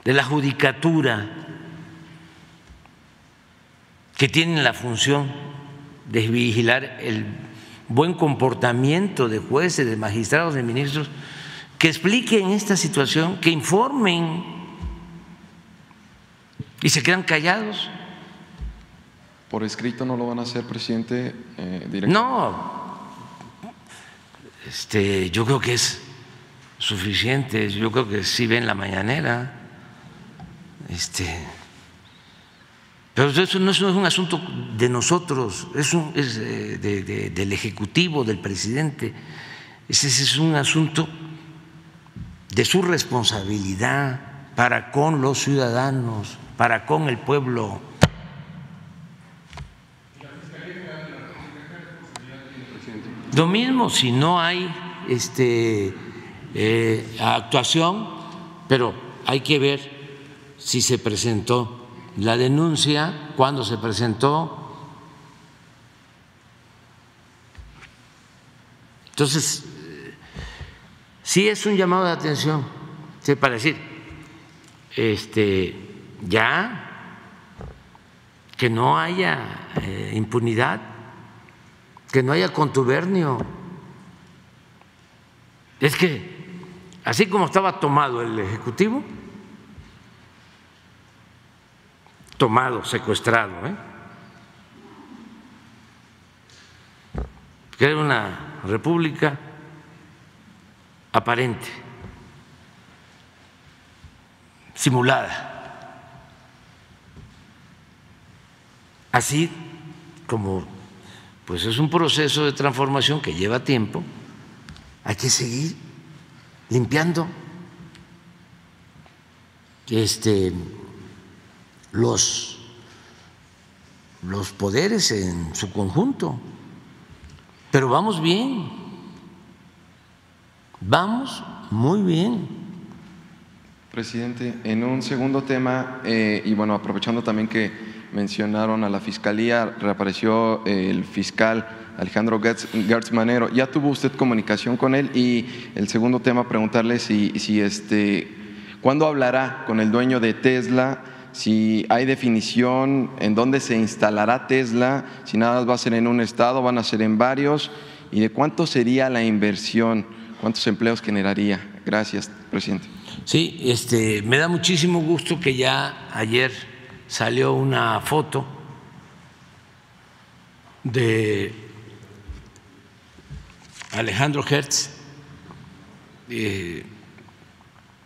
de la judicatura que tienen la función de vigilar el buen comportamiento de jueces, de magistrados, de ministros, que expliquen esta situación, que informen y se quedan callados. ¿Por escrito no lo van a hacer, presidente? Eh, no, este, yo creo que es suficiente, yo creo que sí ven la mañanera. Este, pero eso no es un asunto de nosotros, es, un, es eh, del Ejecutivo, del presidente. Ese es un asunto de su responsabilidad para con los ciudadanos, para con el pueblo. Lo mismo si no hay este, eh, actuación, pero hay que ver si se presentó la denuncia, cuando se presentó. Entonces, sí es un llamado de atención, para decir, este, ya que no haya eh, impunidad, que no haya contubernio. Es que, así como estaba tomado el Ejecutivo, tomado, secuestrado. ¿eh? Una república aparente, simulada. Así como pues es un proceso de transformación que lleva tiempo, hay que seguir limpiando este los, los poderes en su conjunto. Pero vamos bien, vamos muy bien. Presidente, en un segundo tema, eh, y bueno, aprovechando también que mencionaron a la Fiscalía, reapareció el fiscal Alejandro Gertz Manero. ¿Ya tuvo usted comunicación con él? Y el segundo tema, preguntarle si, si este, ¿cuándo hablará con el dueño de Tesla? si hay definición en dónde se instalará Tesla, si nada va a ser en un estado, van a ser en varios, y de cuánto sería la inversión, cuántos empleos generaría. Gracias, presidente. Sí, este, me da muchísimo gusto que ya ayer salió una foto de Alejandro Hertz. Eh,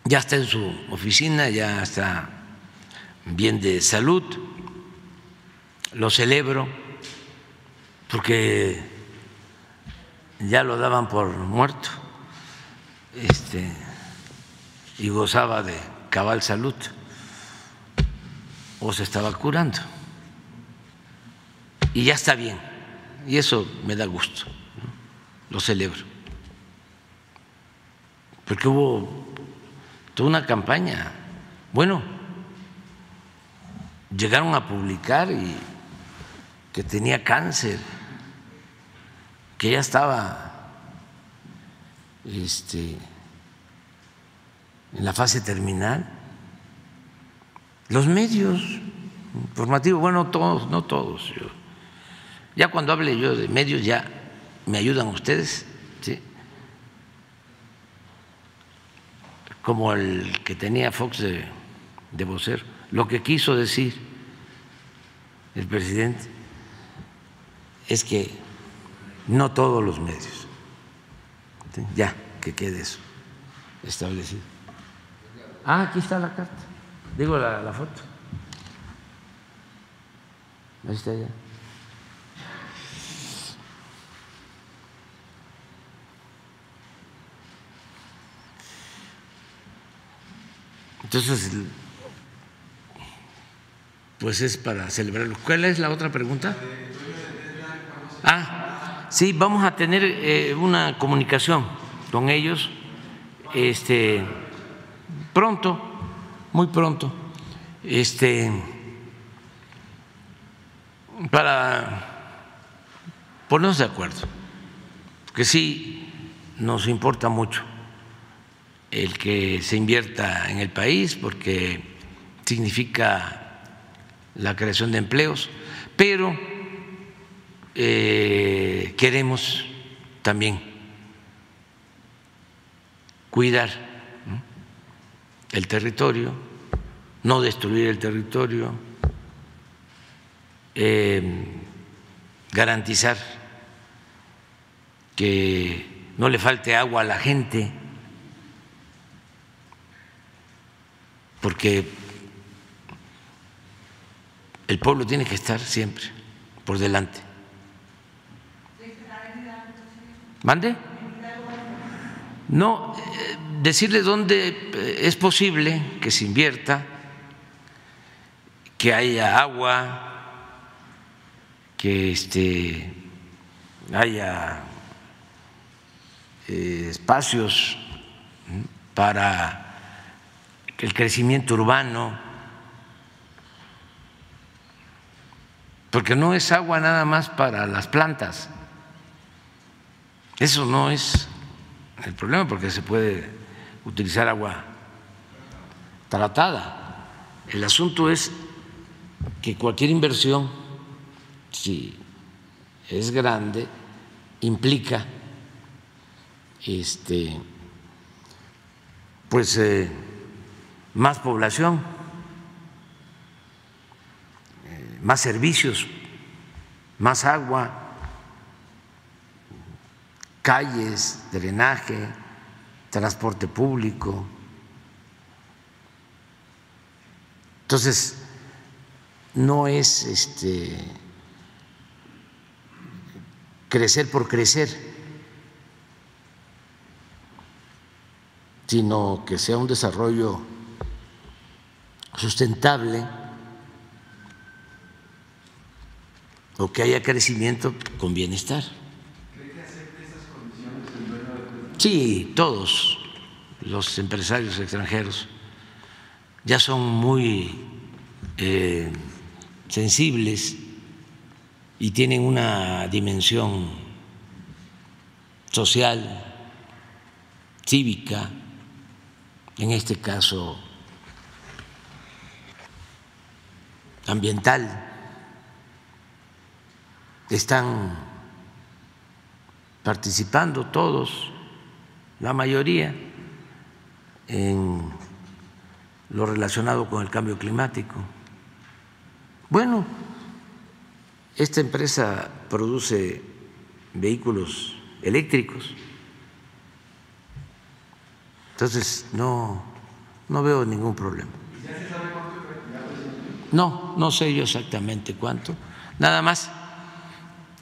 ya está en su oficina, ya está bien de salud, lo celebro porque ya lo daban por muerto este, y gozaba de cabal salud o se estaba curando. Y ya está bien, y eso me da gusto, lo celebro. Porque hubo toda una campaña. Bueno, llegaron a publicar y que tenía cáncer, que ya estaba este, en la fase terminal. Los medios informativos, bueno, todos, no todos. ya cuando hable yo de medios, ya me ayudan ustedes, ¿sí? como el que tenía Fox de, de lo que quiso decir el presidente es que no todos los medios, ya que quede eso establecido. Ah, aquí está la carta, digo la, foto. Ahí está ya. Entonces, pues es para celebrarlo. ¿Cuál es la otra pregunta? Ah, sí, vamos a tener eh, una comunicación con ellos este, pronto, muy pronto, este, para ponernos de acuerdo, porque sí nos importa mucho el que se invierta en el país porque significa la creación de empleos, pero eh, queremos también cuidar el territorio, no destruir el territorio, eh, garantizar que no le falte agua a la gente, porque el pueblo tiene que estar siempre por delante. ¿Mande? No, decirle dónde eh, es posible que se invierta, que haya agua, que este, haya eh, espacios para el crecimiento urbano, porque no es agua nada más para las plantas. Eso no es el problema porque se puede utilizar agua tratada. El asunto es que cualquier inversión, si es grande, implica este, pues eh, más población, eh, más servicios, más agua calles, drenaje, transporte público. Entonces, no es este crecer por crecer, sino que sea un desarrollo sustentable o que haya crecimiento con bienestar. Sí, todos los empresarios extranjeros ya son muy eh, sensibles y tienen una dimensión social, cívica, en este caso ambiental, están participando todos la mayoría en lo relacionado con el cambio climático. Bueno, esta empresa produce vehículos eléctricos, entonces no, no veo ningún problema. No, no sé yo exactamente cuánto, nada más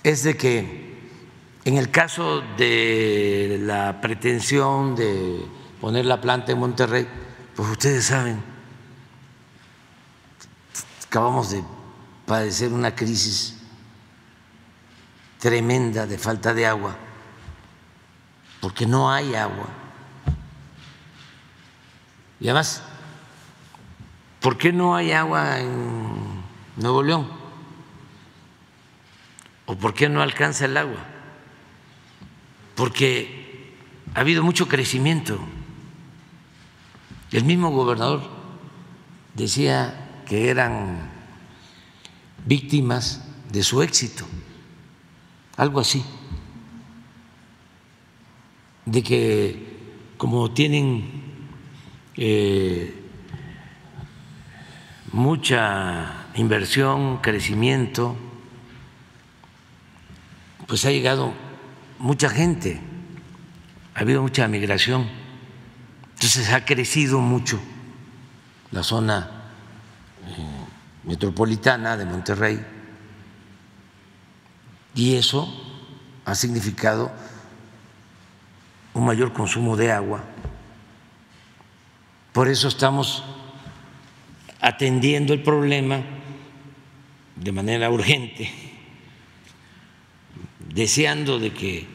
es de que en el caso de la pretensión de poner la planta en Monterrey, pues ustedes saben, acabamos de padecer una crisis tremenda de falta de agua, porque no hay agua. Y además, ¿por qué no hay agua en Nuevo León? ¿O por qué no alcanza el agua? Porque ha habido mucho crecimiento. El mismo gobernador decía que eran víctimas de su éxito, algo así, de que como tienen eh, mucha inversión, crecimiento, pues ha llegado mucha gente, ha habido mucha migración, entonces ha crecido mucho la zona eh, metropolitana de Monterrey. Y eso ha significado un mayor consumo de agua. Por eso estamos atendiendo el problema de manera urgente deseando de que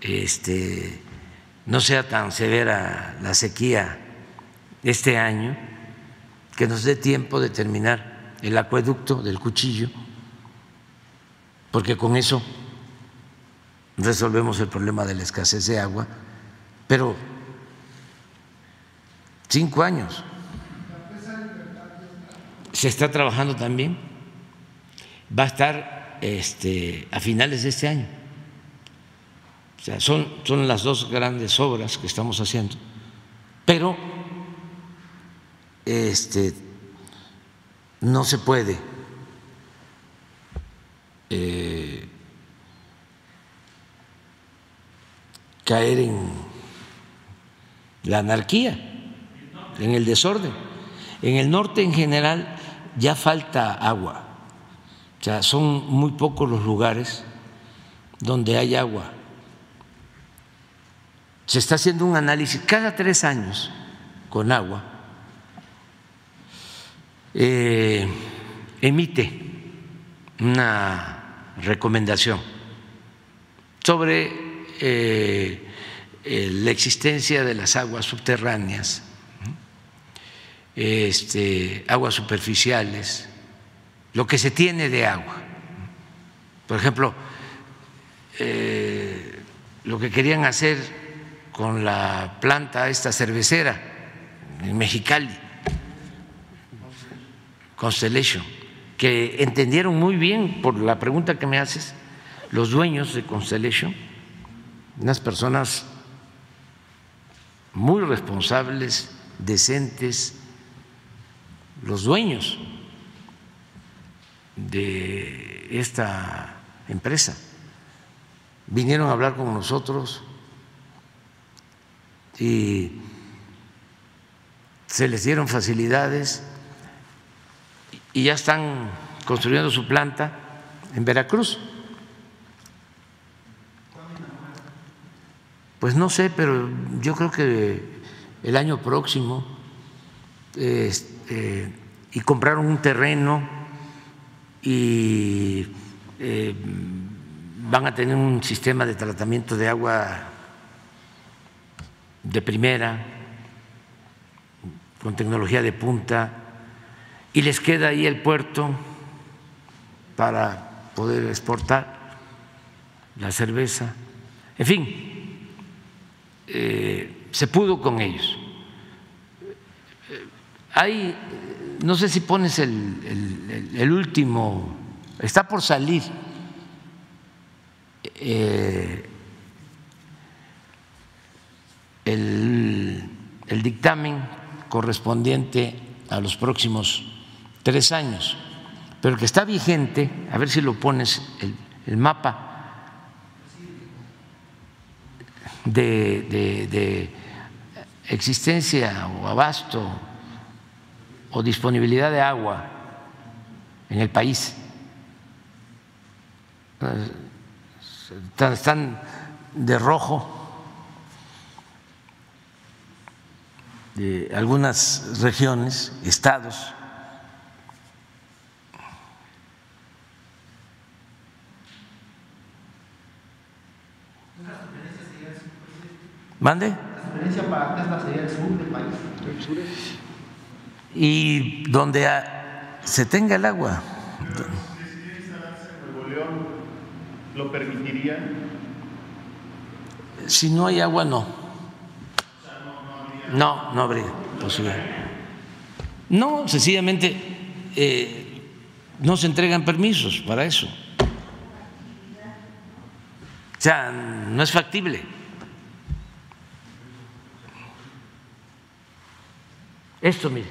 este, no sea tan severa la sequía este año, que nos dé tiempo de terminar el acueducto del cuchillo, porque con eso resolvemos el problema de la escasez de agua, pero cinco años. Se está trabajando también. Va a estar este, a finales de este año. Son, son las dos grandes obras que estamos haciendo. Pero este, no se puede eh, caer en la anarquía, en el desorden. En el norte en general ya falta agua, o sea, son muy pocos los lugares donde hay agua. Se está haciendo un análisis cada tres años con agua, eh, emite una recomendación sobre eh, eh, la existencia de las aguas subterráneas, este, aguas superficiales, lo que se tiene de agua. Por ejemplo, lo que querían hacer con la planta esta cervecera en Mexicali, Constellation, que entendieron muy bien por la pregunta que me haces los dueños de Constellation, unas personas muy responsables, decentes, los dueños de esta empresa. Vinieron a hablar con nosotros y se les dieron facilidades y ya están construyendo su planta en Veracruz. Pues no sé, pero yo creo que el año próximo este, y compraron un terreno y eh, van a tener un sistema de tratamiento de agua de primera, con tecnología de punta, y les queda ahí el puerto para poder exportar la cerveza. En fin, eh, se pudo con ellos. Hay, no sé si pones el, último, está por salir eh, el, dictamen correspondiente a los próximos tres años, pero que está vigente, a ver si lo pones el, el mapa de, existencia o abasto o disponibilidad de agua en el país. Están de rojo de algunas regiones, estados. ¿Mande? Y donde se tenga el agua. ¿Lo permitiría? Si no hay agua, no. No, no habría posibilidad. No, sencillamente eh, no se entregan permisos para eso. O sea, no es factible. Esto, mire.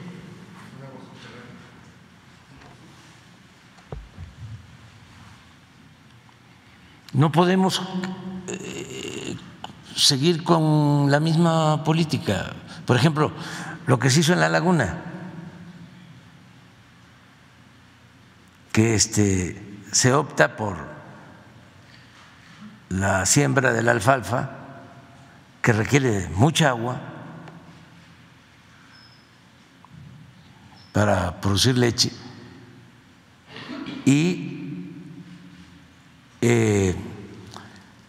No podemos seguir con la misma política. Por ejemplo, lo que se hizo en la laguna, que este, se opta por la siembra de la alfalfa, que requiere mucha agua, para producir leche y eh,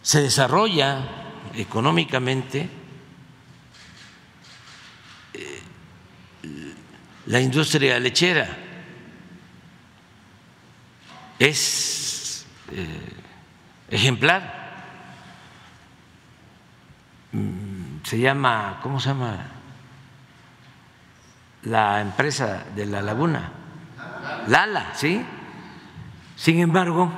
se desarrolla económicamente eh, la industria lechera. Es eh, ejemplar. Mm, se llama, ¿cómo se llama? la empresa de la laguna, Lala, ¿sí? Sin embargo,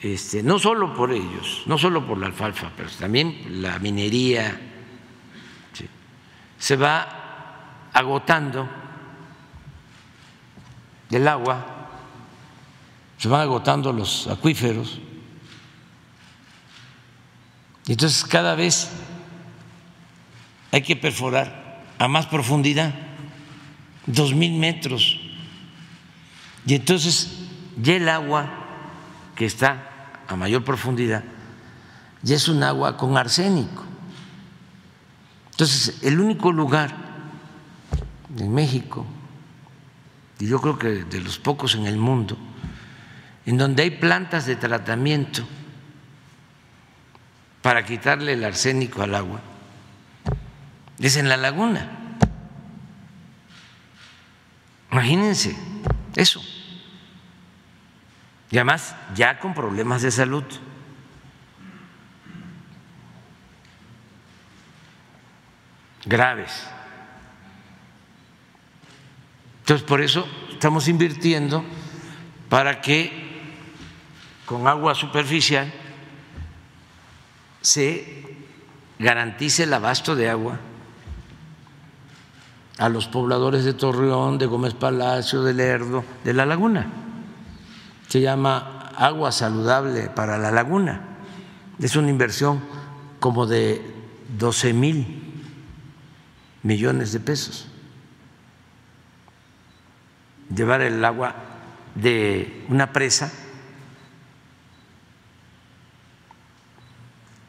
este, no solo por ellos, no solo por la alfalfa, pero también la minería, se va agotando el agua, se van agotando los acuíferos, y entonces cada vez hay que perforar a más profundidad, dos mil metros, y entonces ya el agua que está a mayor profundidad ya es un agua con arsénico. Entonces, el único lugar en México, y yo creo que de los pocos en el mundo, en donde hay plantas de tratamiento para quitarle el arsénico al agua, es en la laguna. Imagínense eso. Y además ya con problemas de salud. graves. Entonces, por eso estamos invirtiendo para que con agua superficial se garantice el abasto de agua a los pobladores de Torreón, de Gómez Palacio, de Lerdo, de la laguna. Se llama agua saludable para la laguna. Es una inversión como de 12 mil millones de pesos. Llevar el agua de una presa,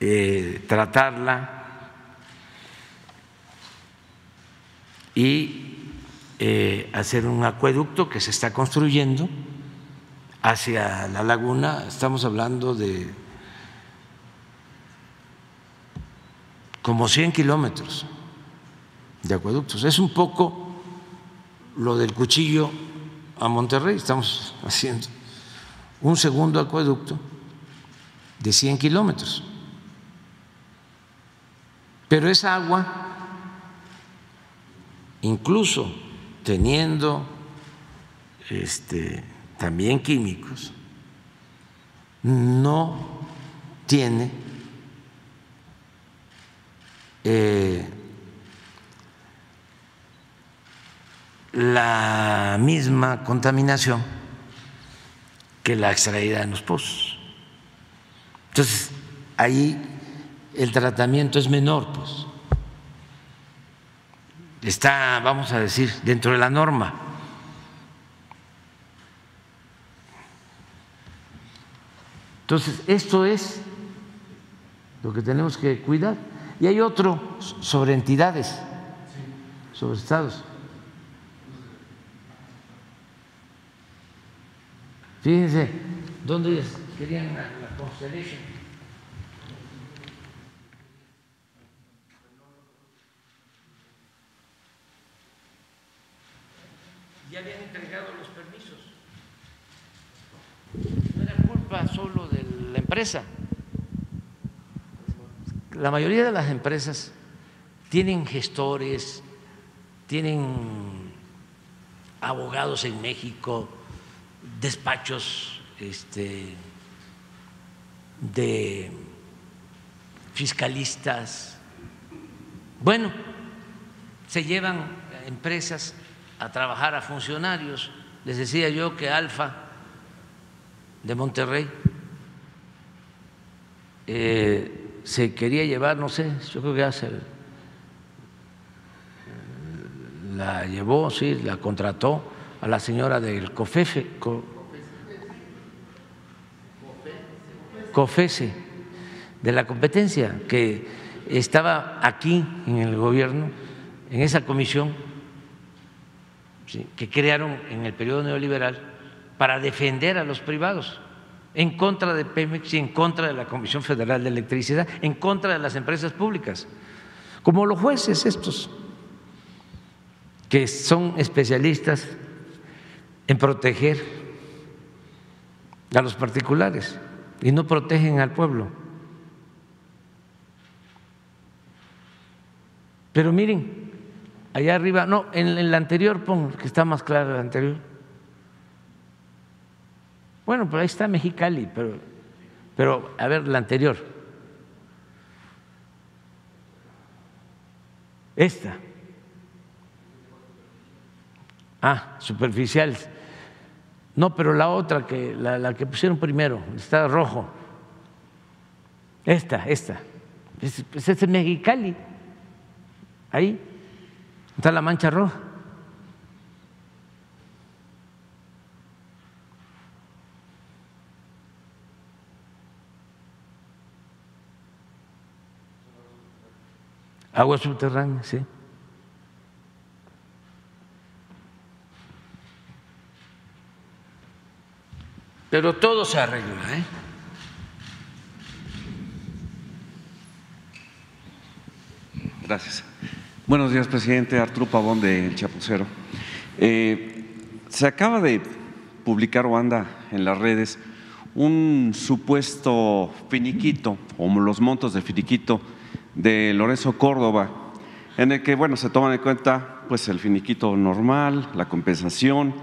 eh, tratarla y eh, hacer un acueducto que se está construyendo hacia la laguna. Estamos hablando de como 100 kilómetros de acueductos. Es un poco lo del cuchillo a Monterrey, estamos haciendo un segundo acueducto de 100 kilómetros. Pero esa agua, incluso teniendo este, también químicos, no tiene eh, la misma contaminación que la extraída en los pozos. Entonces, ahí el tratamiento es menor, pues. Está, vamos a decir, dentro de la norma. Entonces, esto es lo que tenemos que cuidar. Y hay otro sobre entidades, sobre estados. Fíjense, ¿dónde querían la, la Constellation? Ya habían entregado los permisos. Solo de la empresa. La mayoría de las empresas tienen gestores, tienen abogados en México, despachos este, de fiscalistas. Bueno, se llevan empresas a trabajar a funcionarios. Les decía yo que Alfa de Monterrey. Eh, se quería llevar, no sé, yo creo que ya la llevó, sí, la contrató a la señora del COFEFE, COFESE, de la competencia, que estaba aquí en el gobierno, en esa comisión que crearon en el periodo neoliberal para defender a los privados en contra de Pemex y en contra de la Comisión Federal de Electricidad, en contra de las empresas públicas, como los jueces estos, que son especialistas en proteger a los particulares y no protegen al pueblo. Pero miren, allá arriba, no, en, en la anterior, pon, que está más clara la anterior. Bueno, pero ahí está Mexicali, pero, pero a ver, la anterior. Esta. Ah, superficiales. No, pero la otra, que, la, la que pusieron primero, está rojo. Esta, esta. Es, pues es Mexicali. Ahí está la mancha roja. Agua subterránea, sí. Pero todo se arregla, ¿eh? Gracias. Buenos días, presidente. Arturo Pavón de El Chapucero. Eh, se acaba de publicar o anda en las redes un supuesto finiquito, o los montos de finiquito de Lorenzo Córdoba, en el que, bueno, se toman en cuenta pues el finiquito normal, la compensación,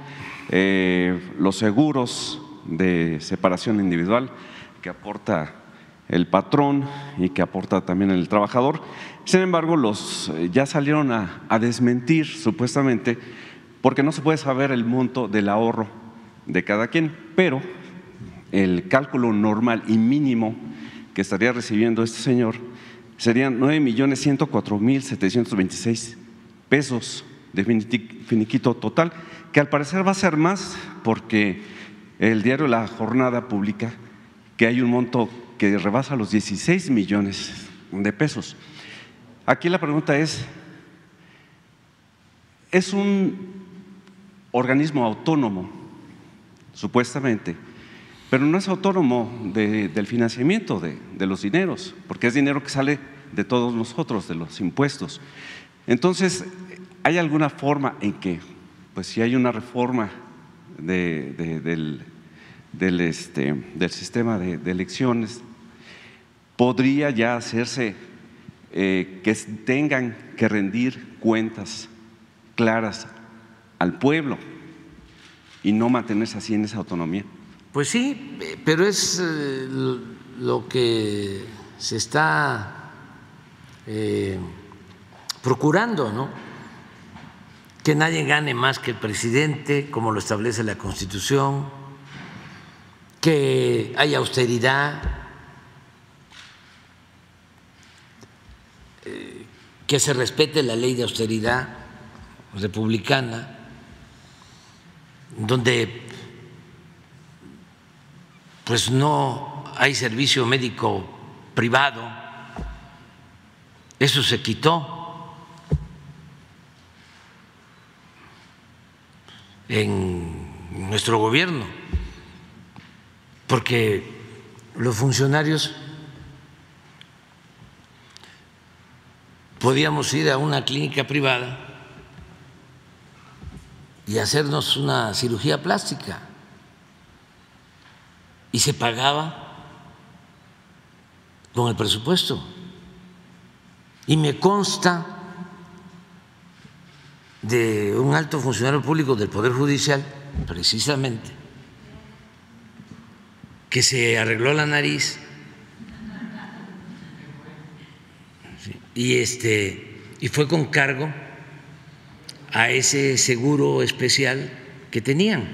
eh, los seguros de separación individual que aporta el patrón y que aporta también el trabajador. Sin embargo, los eh, ya salieron a, a desmentir supuestamente porque no se puede saber el monto del ahorro de cada quien, pero el cálculo normal y mínimo que estaría recibiendo este señor serían 9 millones 104 mil 726 pesos de finiquito total, que al parecer va a ser más porque el diario La Jornada publica que hay un monto que rebasa los 16 millones de pesos. Aquí la pregunta es, es un organismo autónomo, supuestamente, pero no es autónomo de, del financiamiento de, los dineros, porque es dinero que sale de todos nosotros, de los impuestos. Entonces, ¿hay alguna forma en que, pues si hay una reforma este, del, sistema de, elecciones, podría ya hacerse eh, que tengan que rendir cuentas claras al pueblo y no mantenerse así en esa autonomía? Pues sí, pero es eh, lo que se está eh, procurando, ¿no? Que nadie gane más que el presidente, como lo establece la Constitución, que haya austeridad, eh, que se respete la ley de austeridad republicana, donde pues no hay servicio médico privado, eso se quitó. En nuestro gobierno, porque los funcionarios podíamos ir a una clínica privada y hacernos una cirugía plástica y se pagaba con el presupuesto. Y me consta de un alto funcionario público del Poder Judicial, precisamente, que se arregló la nariz y este y fue con cargo a ese seguro especial que tenían.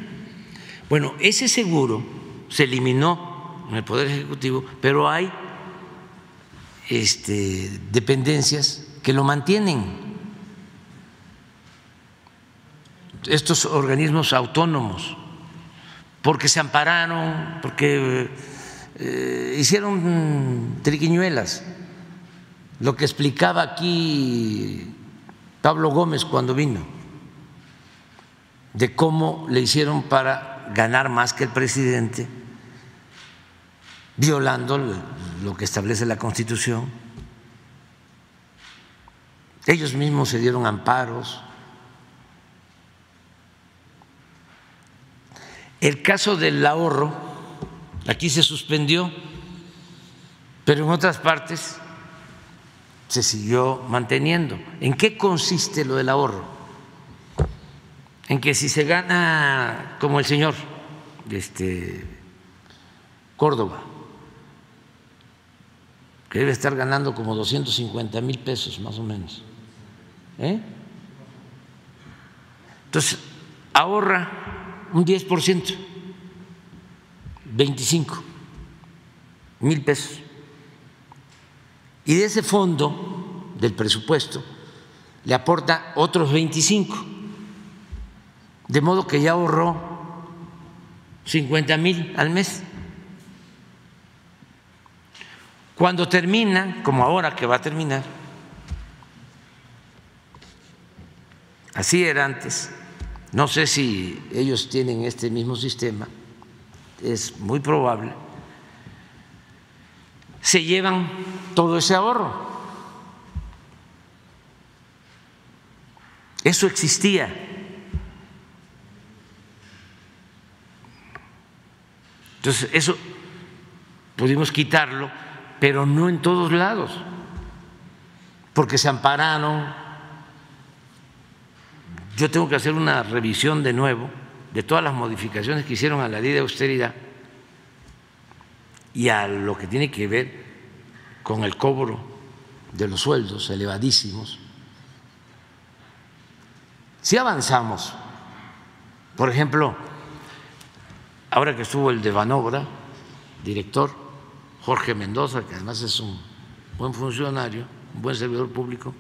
Bueno, ese seguro se eliminó en el Poder Ejecutivo, pero hay este, dependencias que lo mantienen. Estos organismos autónomos, porque se ampararon, porque eh, hicieron triquiñuelas. Lo que explicaba aquí Pablo Gómez cuando vino, de cómo le hicieron para ganar más que el presidente violando lo que establece la Constitución. Ellos mismos se dieron amparos. El caso del ahorro, aquí se suspendió, pero en otras partes se siguió manteniendo. ¿En qué consiste lo del ahorro? En que si se gana como el señor este, Córdoba, que debe estar ganando como 250 mil pesos más o menos, ¿eh? entonces ahorra un 10%, 25 mil pesos. Y de ese fondo del presupuesto le aporta otros 25, de modo que ya ahorró 50 mil al mes. Cuando termina, como ahora que va a terminar, así era antes, no sé si ellos tienen este mismo sistema, es muy probable se llevan todo ese ahorro. Eso existía. Entonces, eso pudimos quitarlo, pero no en todos lados, porque se ampararon. Yo tengo que hacer una revisión de nuevo de todas las modificaciones que hicieron a la ley de austeridad y a lo que tiene que ver con el cobro de los sueldos elevadísimos, si avanzamos. Por ejemplo, ahora que estuvo el de Banobra, director, Jorge Mendoza, que además es un buen funcionario, un buen servidor público,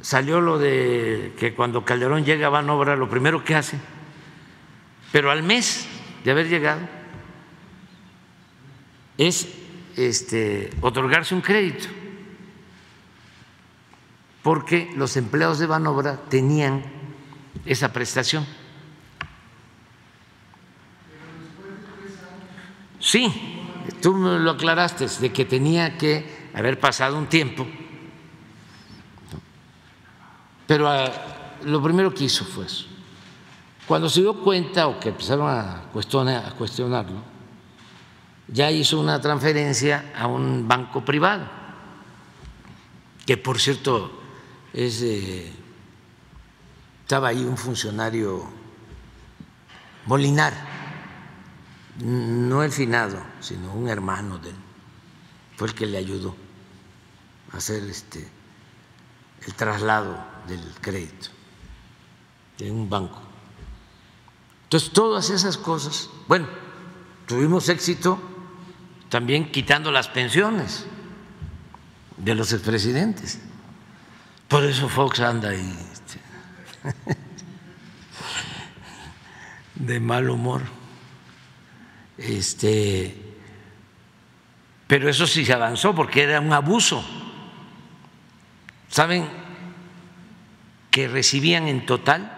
salió lo de que cuando Calderón llega a Banobra, lo primero que hace, pero al mes de haber llegado, es este, otorgarse un crédito, porque los empleados de Banobra tenían esa prestación. Sí, tú me lo aclaraste, de que tenía que haber pasado un tiempo, pero ah, lo primero que hizo fue eso. Cuando se dio cuenta o que empezaron a cuestionarlo, ya hizo una transferencia a un banco privado, que por cierto es, estaba ahí un funcionario Molinar, no el finado, sino un hermano de él, fue el que le ayudó a hacer este, el traslado del crédito en un banco. Entonces, todas esas cosas, bueno, tuvimos éxito también quitando las pensiones de los expresidentes. Por eso Fox anda ahí este, de mal humor. Este, pero eso sí se avanzó porque era un abuso. ¿Saben que recibían en total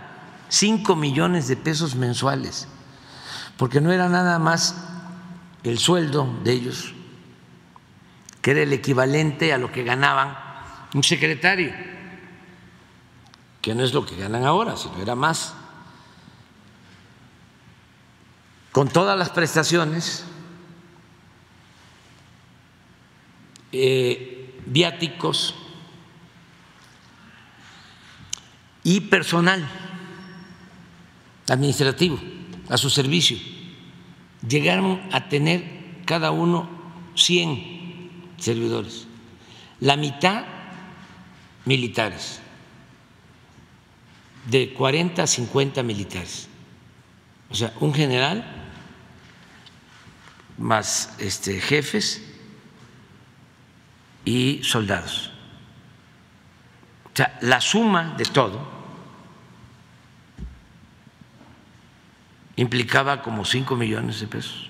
5 millones de pesos mensuales? Porque no era nada más el sueldo de ellos, que era el equivalente a lo que ganaban un secretario, que no es lo que ganan ahora, sino era más. Con todas las prestaciones, eh, viáticos y personal administrativo a su servicio llegaron a tener cada uno 100 servidores, la mitad militares, de 40 a 50 militares. O sea, un general más este, jefes y soldados. O sea, la suma de todo implicaba como 5 millones de pesos.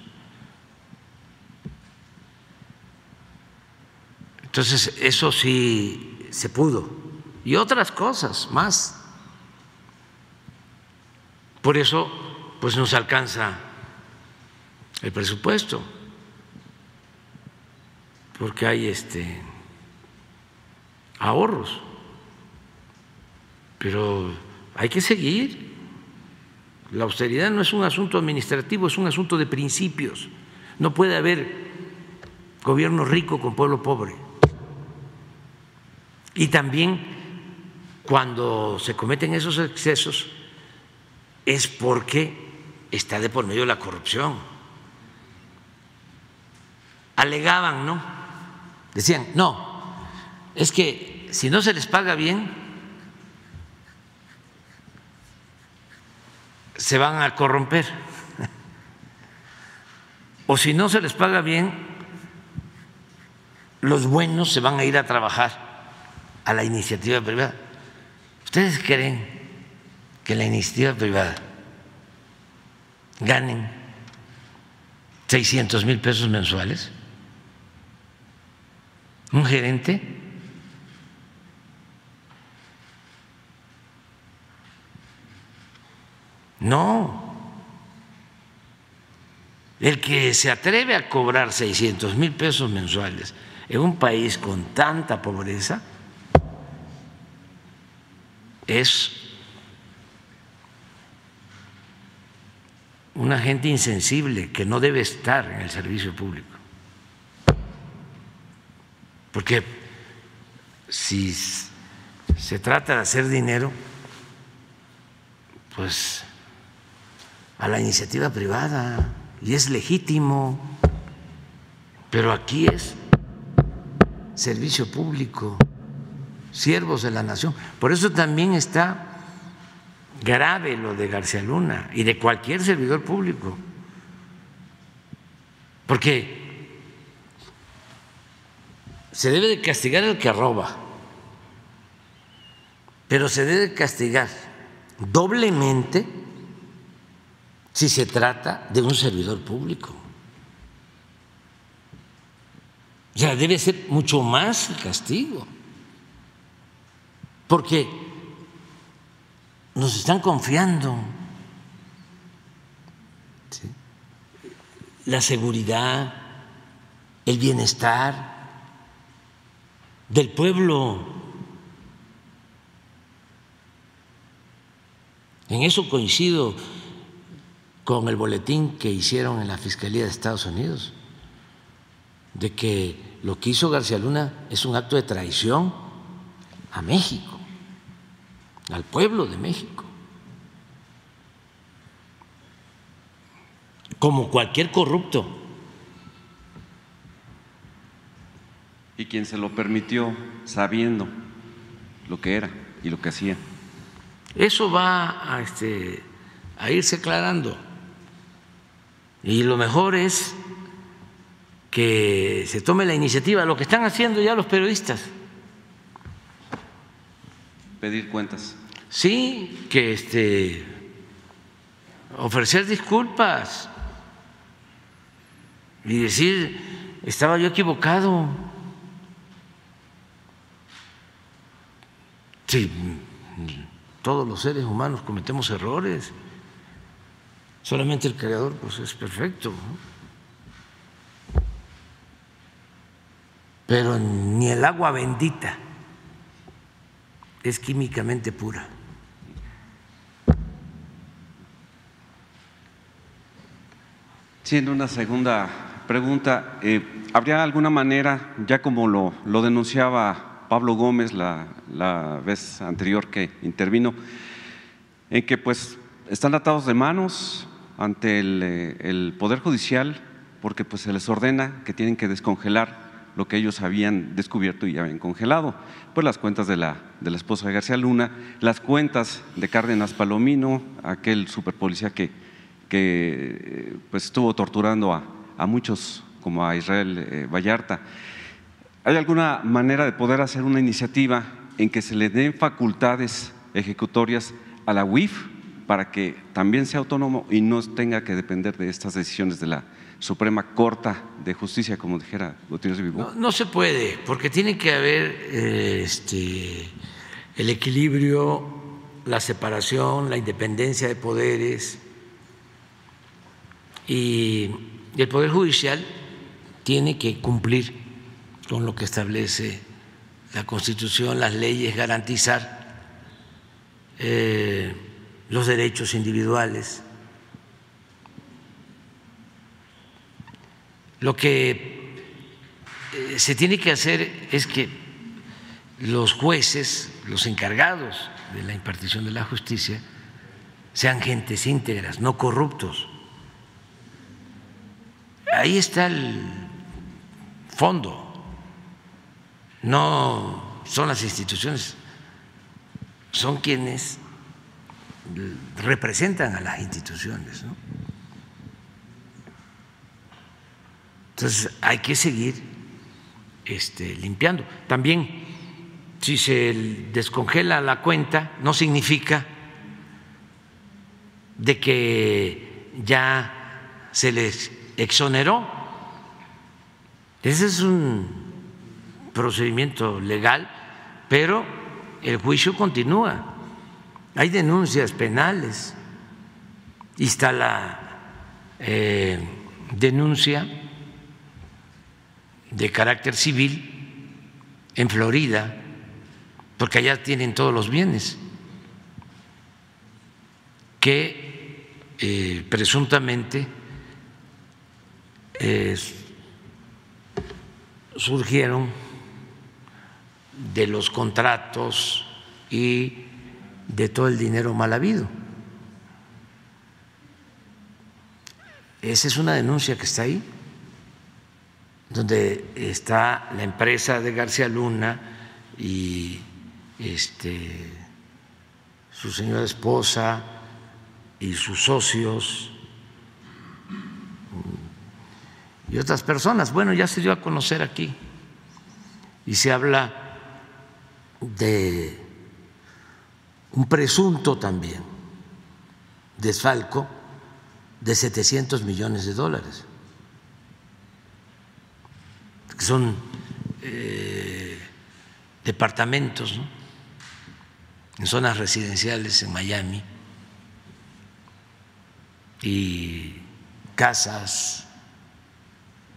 Entonces, eso sí se pudo. Y otras cosas más. Por eso, pues nos alcanza el presupuesto, porque hay este ahorros. Pero hay que seguir. La austeridad no es un asunto administrativo, es un asunto de principios. No puede haber gobierno rico con pueblo pobre. Y también cuando se cometen esos excesos es porque está de por medio la corrupción. Alegaban, ¿no? Decían, no, es que si no se les paga bien, se van a corromper. O si no se les paga bien, los buenos se van a ir a trabajar a la iniciativa privada. ¿Ustedes creen que la iniciativa privada ganen 600 mil pesos mensuales? ¿Un gerente? No. El que se atreve a cobrar 600 mil pesos mensuales en un país con tanta pobreza es una gente insensible que no debe estar en el servicio público. Porque si se trata de hacer dinero, pues a la iniciativa privada y es legítimo, pero aquí es servicio público, siervos de la nación. Por eso también está grave lo de García Luna y de cualquier servidor público, porque se debe de castigar al que roba, pero se debe castigar doblemente si se trata de un servidor público. Ya debe ser mucho más el castigo, porque nos están confiando. La seguridad, el bienestar del pueblo. En eso coincido con el boletín que hicieron en la Fiscalía de Estados Unidos, de que lo que hizo García Luna es un acto de traición a México, al pueblo de México. Como cualquier corrupto. Y quien se lo permitió sabiendo lo que era y lo que hacía. Eso va a, este, a irse aclarando. Y lo mejor es que se tome la iniciativa, lo que están haciendo ya los periodistas. Pedir cuentas. Sí, que este ofrecer disculpas y decir, estaba yo equivocado. Sí, todos los seres humanos cometemos errores. Solamente el creador pues es perfecto. Pero ni el agua bendita es químicamente pura. Siendo una segunda pregunta, eh, ¿habría alguna manera, ya como lo, lo denunciaba Pablo Gómez la, la, vez anterior que intervino, en que pues están atados de manos, ante eh, el, Poder Judicial porque pues, se les ordena que tienen que descongelar lo que ellos habían descubierto y habían congelado. Pues las cuentas de la, de la esposa de García Luna, las cuentas de Cárdenas Palomino, aquel superpolicía que, que pues, estuvo torturando a, a muchos, como a Israel eh, Vallarta. ¿Hay alguna manera de poder hacer una iniciativa en que se le den facultades ejecutorias a la UIF para que también sea autónomo y no tenga que depender de estas decisiones de la Suprema Corte de Justicia, como dijera Gutiérrez Vivó? No, se puede, porque tiene que haber eh, este, el equilibrio, la separación, la independencia de poderes y el Poder Judicial tiene que cumplir con lo que establece la Constitución, las leyes, garantizar eh, los derechos individuales. Lo que eh, se tiene que hacer es que los jueces, los encargados de la impartición de la justicia, sean gentes íntegras, no corruptos. Ahí está el fondo. No son las instituciones, son quienes representan a las instituciones. Entonces hay que seguir este, limpiando. También, si se descongela la cuenta, no significa de que ya se les exoneró. Ese es un procedimiento legal, pero el juicio continúa. Hay denuncias penales y está la eh, denuncia de carácter civil en Florida, porque allá tienen todos los bienes, que eh, presuntamente surgieron de los contratos y de todo el dinero mal habido. Esa es una denuncia que está ahí, donde está la empresa de García Luna y este, su señora esposa y sus socios y otras personas. Bueno, ya se dio a conocer aquí y se habla de un presunto también desfalco de 700 millones de dólares, que son eh, departamentos en zonas residenciales en Miami y casas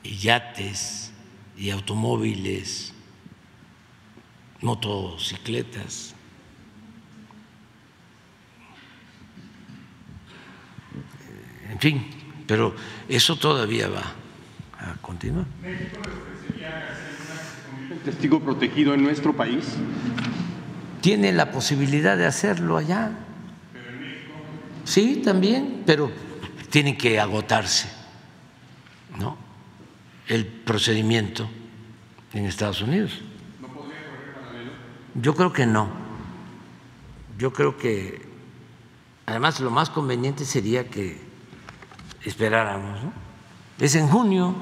y yates y automóviles, motocicletas en fin, pero eso todavía va a continuar. ¿El testigo protegido en nuestro país? Tiene la posibilidad de hacerlo allá. Sí, también, pero tienen que agotarse, ¿no? El procedimiento en Estados Unidos. ¿No podría correr paralelo? Yo creo que no. Yo creo que, además, lo más conveniente sería que esperáramos. ¿no? Es en junio,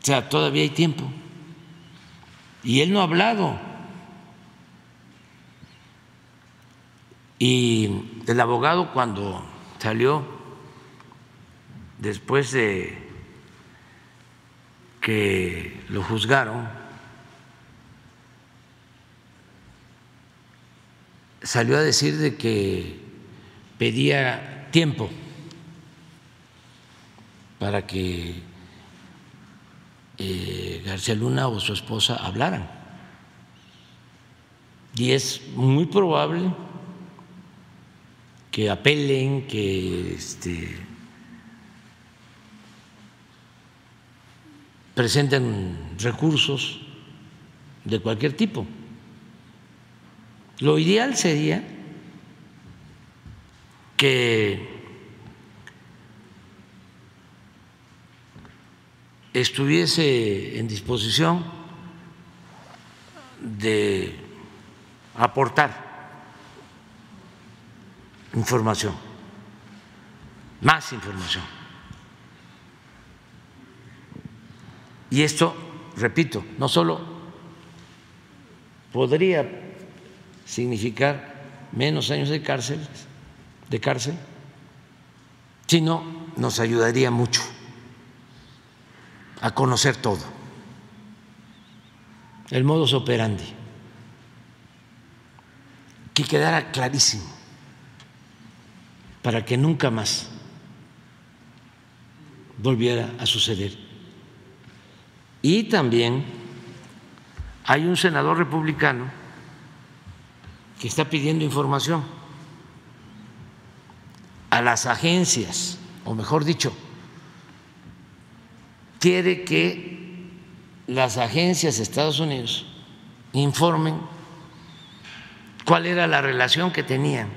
o sea, todavía hay tiempo. Y él no ha hablado. Y el abogado cuando salió después de que lo juzgaron, salió a decir de que pedía tiempo para que eh, García Luna o su esposa hablaran. Y es muy probable que apelen, que este, presenten recursos de cualquier tipo. Lo ideal sería que estuviese en disposición de aportar información, más información. Y esto, repito, no solo podría significar menos años de cárcel, de cárcel, sino nos ayudaría mucho a conocer todo, el modus operandi, que quedara clarísimo para que nunca más volviera a suceder. Y también hay un senador republicano que está pidiendo información a las agencias, o mejor dicho, quiere que las agencias de Estados Unidos informen cuál era la relación que tenían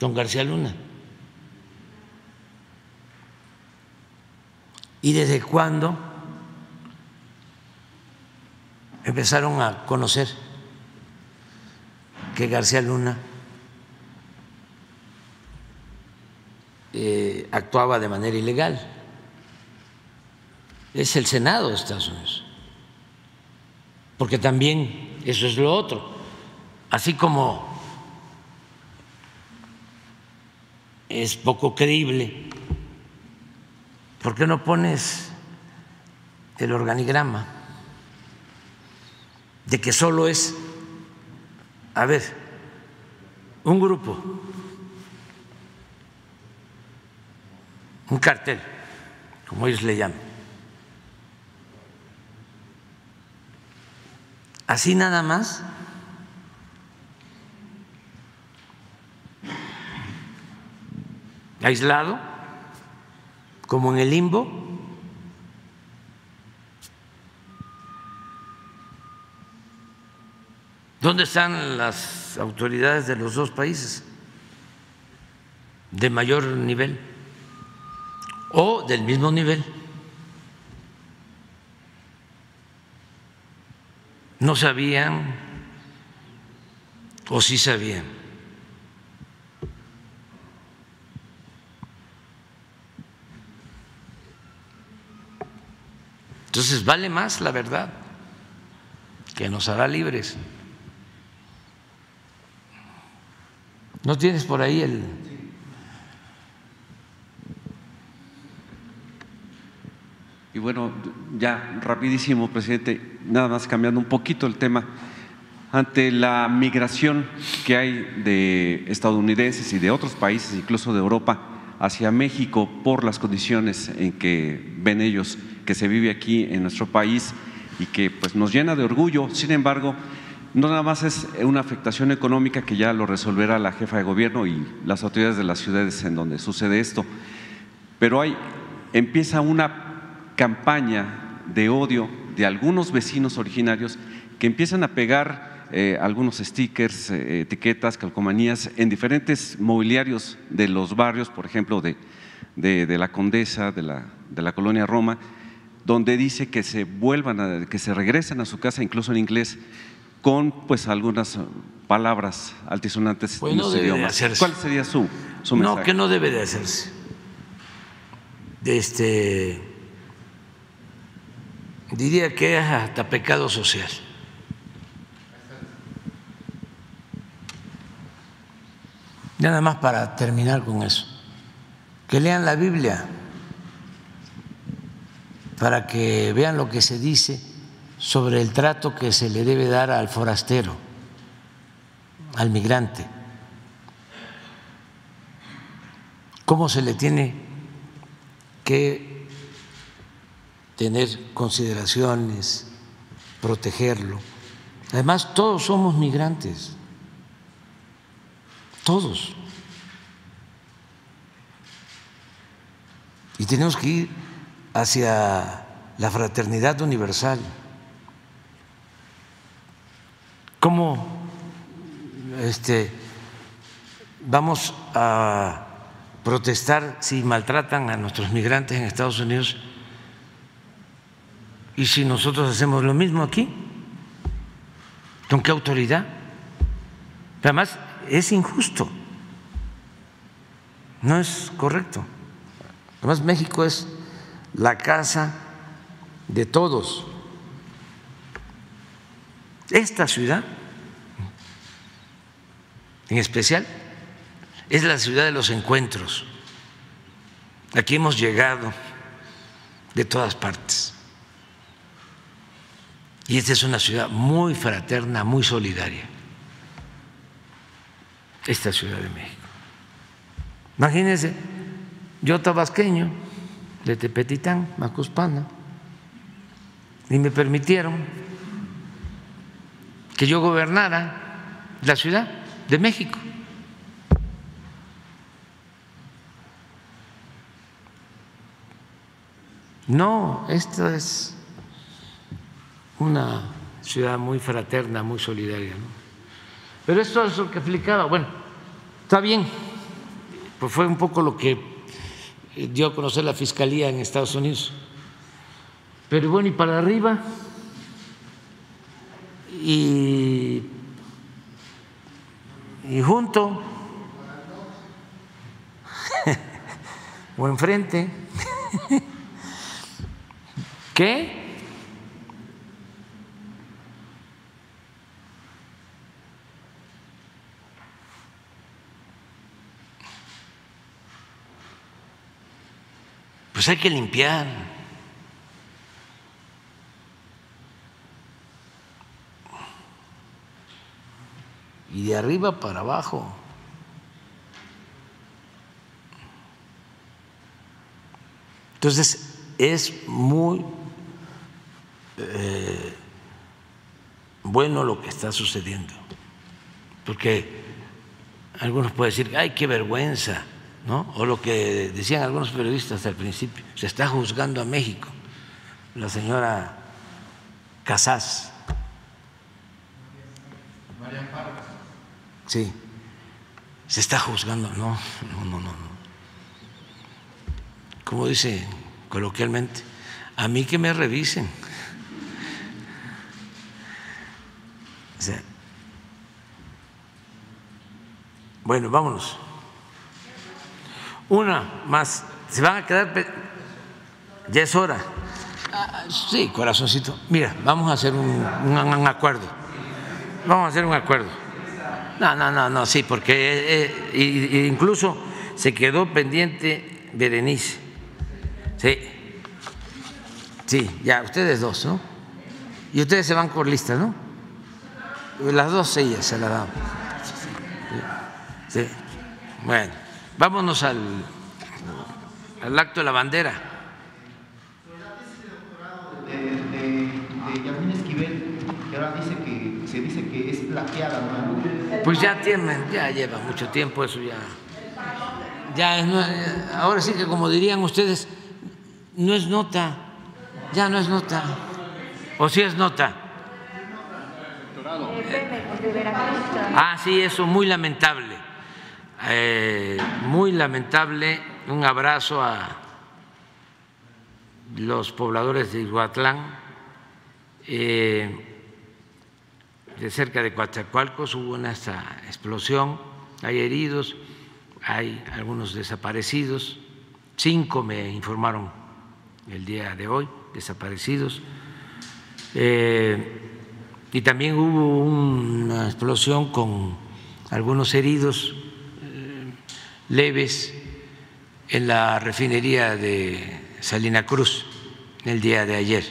don García Luna y desde cuándo empezaron a conocer que García Luna eh, actuaba de manera ilegal. Es el Senado de Estados Unidos. Porque también eso es lo otro. Así como es poco creíble, ¿por qué no pones el organigrama de que solo es a ver, un grupo, un cartel, como ellos le llaman. Así nada más. aislado, como en el limbo, ¿Dónde están las autoridades de los dos países de mayor nivel o del mismo nivel? ¿No sabían o sí sabían? Entonces vale más la verdad que nos hará libres. ¿No tienes por ahí el... Y bueno, ya rapidísimo, presidente, nada más cambiando un poquito el tema. Ante la migración que hay de estadounidenses y de otros países, incluso de Europa, hacia México por las condiciones en que ven ellos que se vive aquí en nuestro país y que pues nos llena de orgullo. Sin embargo, no nada más es una afectación económica que ya lo resolverá la jefa de gobierno y las autoridades de las ciudades en donde sucede esto, pero hay, empieza una campaña de odio de algunos vecinos originarios que empiezan a pegar eh, algunos stickers, eh, etiquetas, calcomanías en diferentes mobiliarios de los barrios, por ejemplo, de, de, la Condesa, de la, de la colonia Roma, donde dice que se vuelvan, a, que se regresen a su casa, incluso en inglés, con pues algunas palabras altisonantes pues no debe De hacerse. ¿Cuál sería su, su mensaje? No, que no debe de hacerse. Este, diría que es hasta pecado social. Nada más para terminar con eso. Que lean la Biblia para que vean lo que se dice sobre el trato que se le debe dar al forastero, al migrante. ¿Cómo se le tiene que tener consideraciones, protegerlo? Además, todos somos migrantes, todos. Y tenemos que ir hacia la fraternidad universal. ¿Cómo este, vamos a protestar si maltratan a nuestros migrantes en Estados Unidos y si nosotros hacemos lo mismo aquí? ¿Con qué autoridad? Además, es injusto, no es correcto. Además, México es la casa de todos. Esta ciudad, en especial, es la ciudad de los encuentros. Aquí hemos llegado de todas partes. Y esta es una ciudad muy fraterna, muy solidaria. Esta Ciudad de México. Imagínense, yo tabasqueño, de Tepetitán, Macuspana, y me permitieron que yo gobernara la Ciudad de México. No, esto es una ciudad muy fraterna, muy solidaria. Pero esto es lo que explicaba. Bueno, está bien, pues fue un poco lo que dio a conocer la Fiscalía en Estados Unidos. Pero bueno, y para arriba, y, y junto, o enfrente, ¿qué? Pues hay que limpiar. Y de arriba para abajo. Entonces, es muy eh, bueno lo que está sucediendo, porque algunos pueden decir, ay, qué vergüenza, ¿no? O lo que decían algunos periodistas al principio, se está juzgando a México. La señora Casás. Sí, se está juzgando. No, no, no, no. Como dice coloquialmente, a mí que me revisen. bueno, vámonos. Una más. Se van a quedar. Ya es hora. Sí, corazoncito. Mira, vamos a hacer un, acuerdo. Vamos a hacer un acuerdo. No, no, no, no, sí, porque eh, eh, incluso se quedó pendiente Berenice. Sí. Sí, ya, ustedes dos, ¿no? Y ustedes se van por lista, ¿no? Las dos ellas se la dan. Sí. Bueno. Vámonos al, al acto de la bandera. De, de, de Yasmín Esquivel, que ahora dice que se dice que es plagiada, ¿no? Pues ya tienen, ya lleva mucho tiempo eso ya. Ya ahora sí que como dirían ustedes, no es nota, ya no es nota. ¿O sí es nota? Ah, sí, eso muy lamentable. Eh, muy lamentable, un abrazo a los pobladores de Iguatlán, eh, de cerca de Coatzacoalcos. Hubo una explosión, hay heridos, hay algunos desaparecidos, cinco me informaron el día de hoy, desaparecidos, eh, y también hubo una explosión con algunos heridos leves en la refinería de Salina Cruz el día de ayer.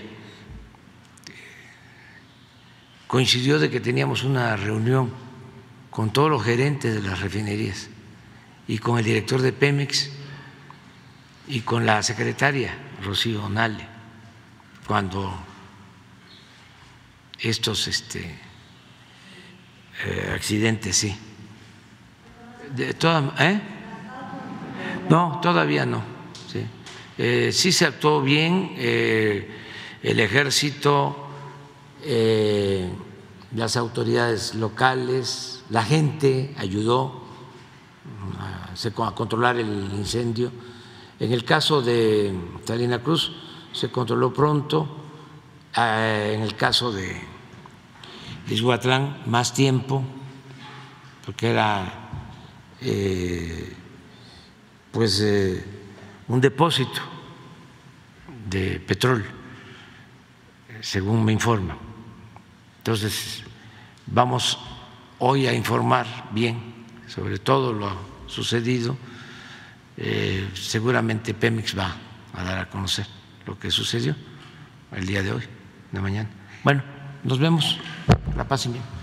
Coincidió de que teníamos una reunión con todos los gerentes de las refinerías y con el director de Pemex y con la secretaria Rocío Nale cuando estos este, eh, accidentes, sí. De toda, ¿eh? No, todavía no. Sí, eh, se actuó bien, eh, el ejército, eh, las autoridades locales, la gente ayudó a, controlar el incendio. En el caso de Salina Cruz se controló pronto, en el caso de Ishuatlán más tiempo, porque era pues eh, un depósito de petróleo, según me informa. Entonces, vamos hoy a informar bien sobre todo lo sucedido. Eh, seguramente Pemex va a dar a conocer lo que sucedió el día de hoy, de mañana. Bueno, nos vemos. La paz y bien.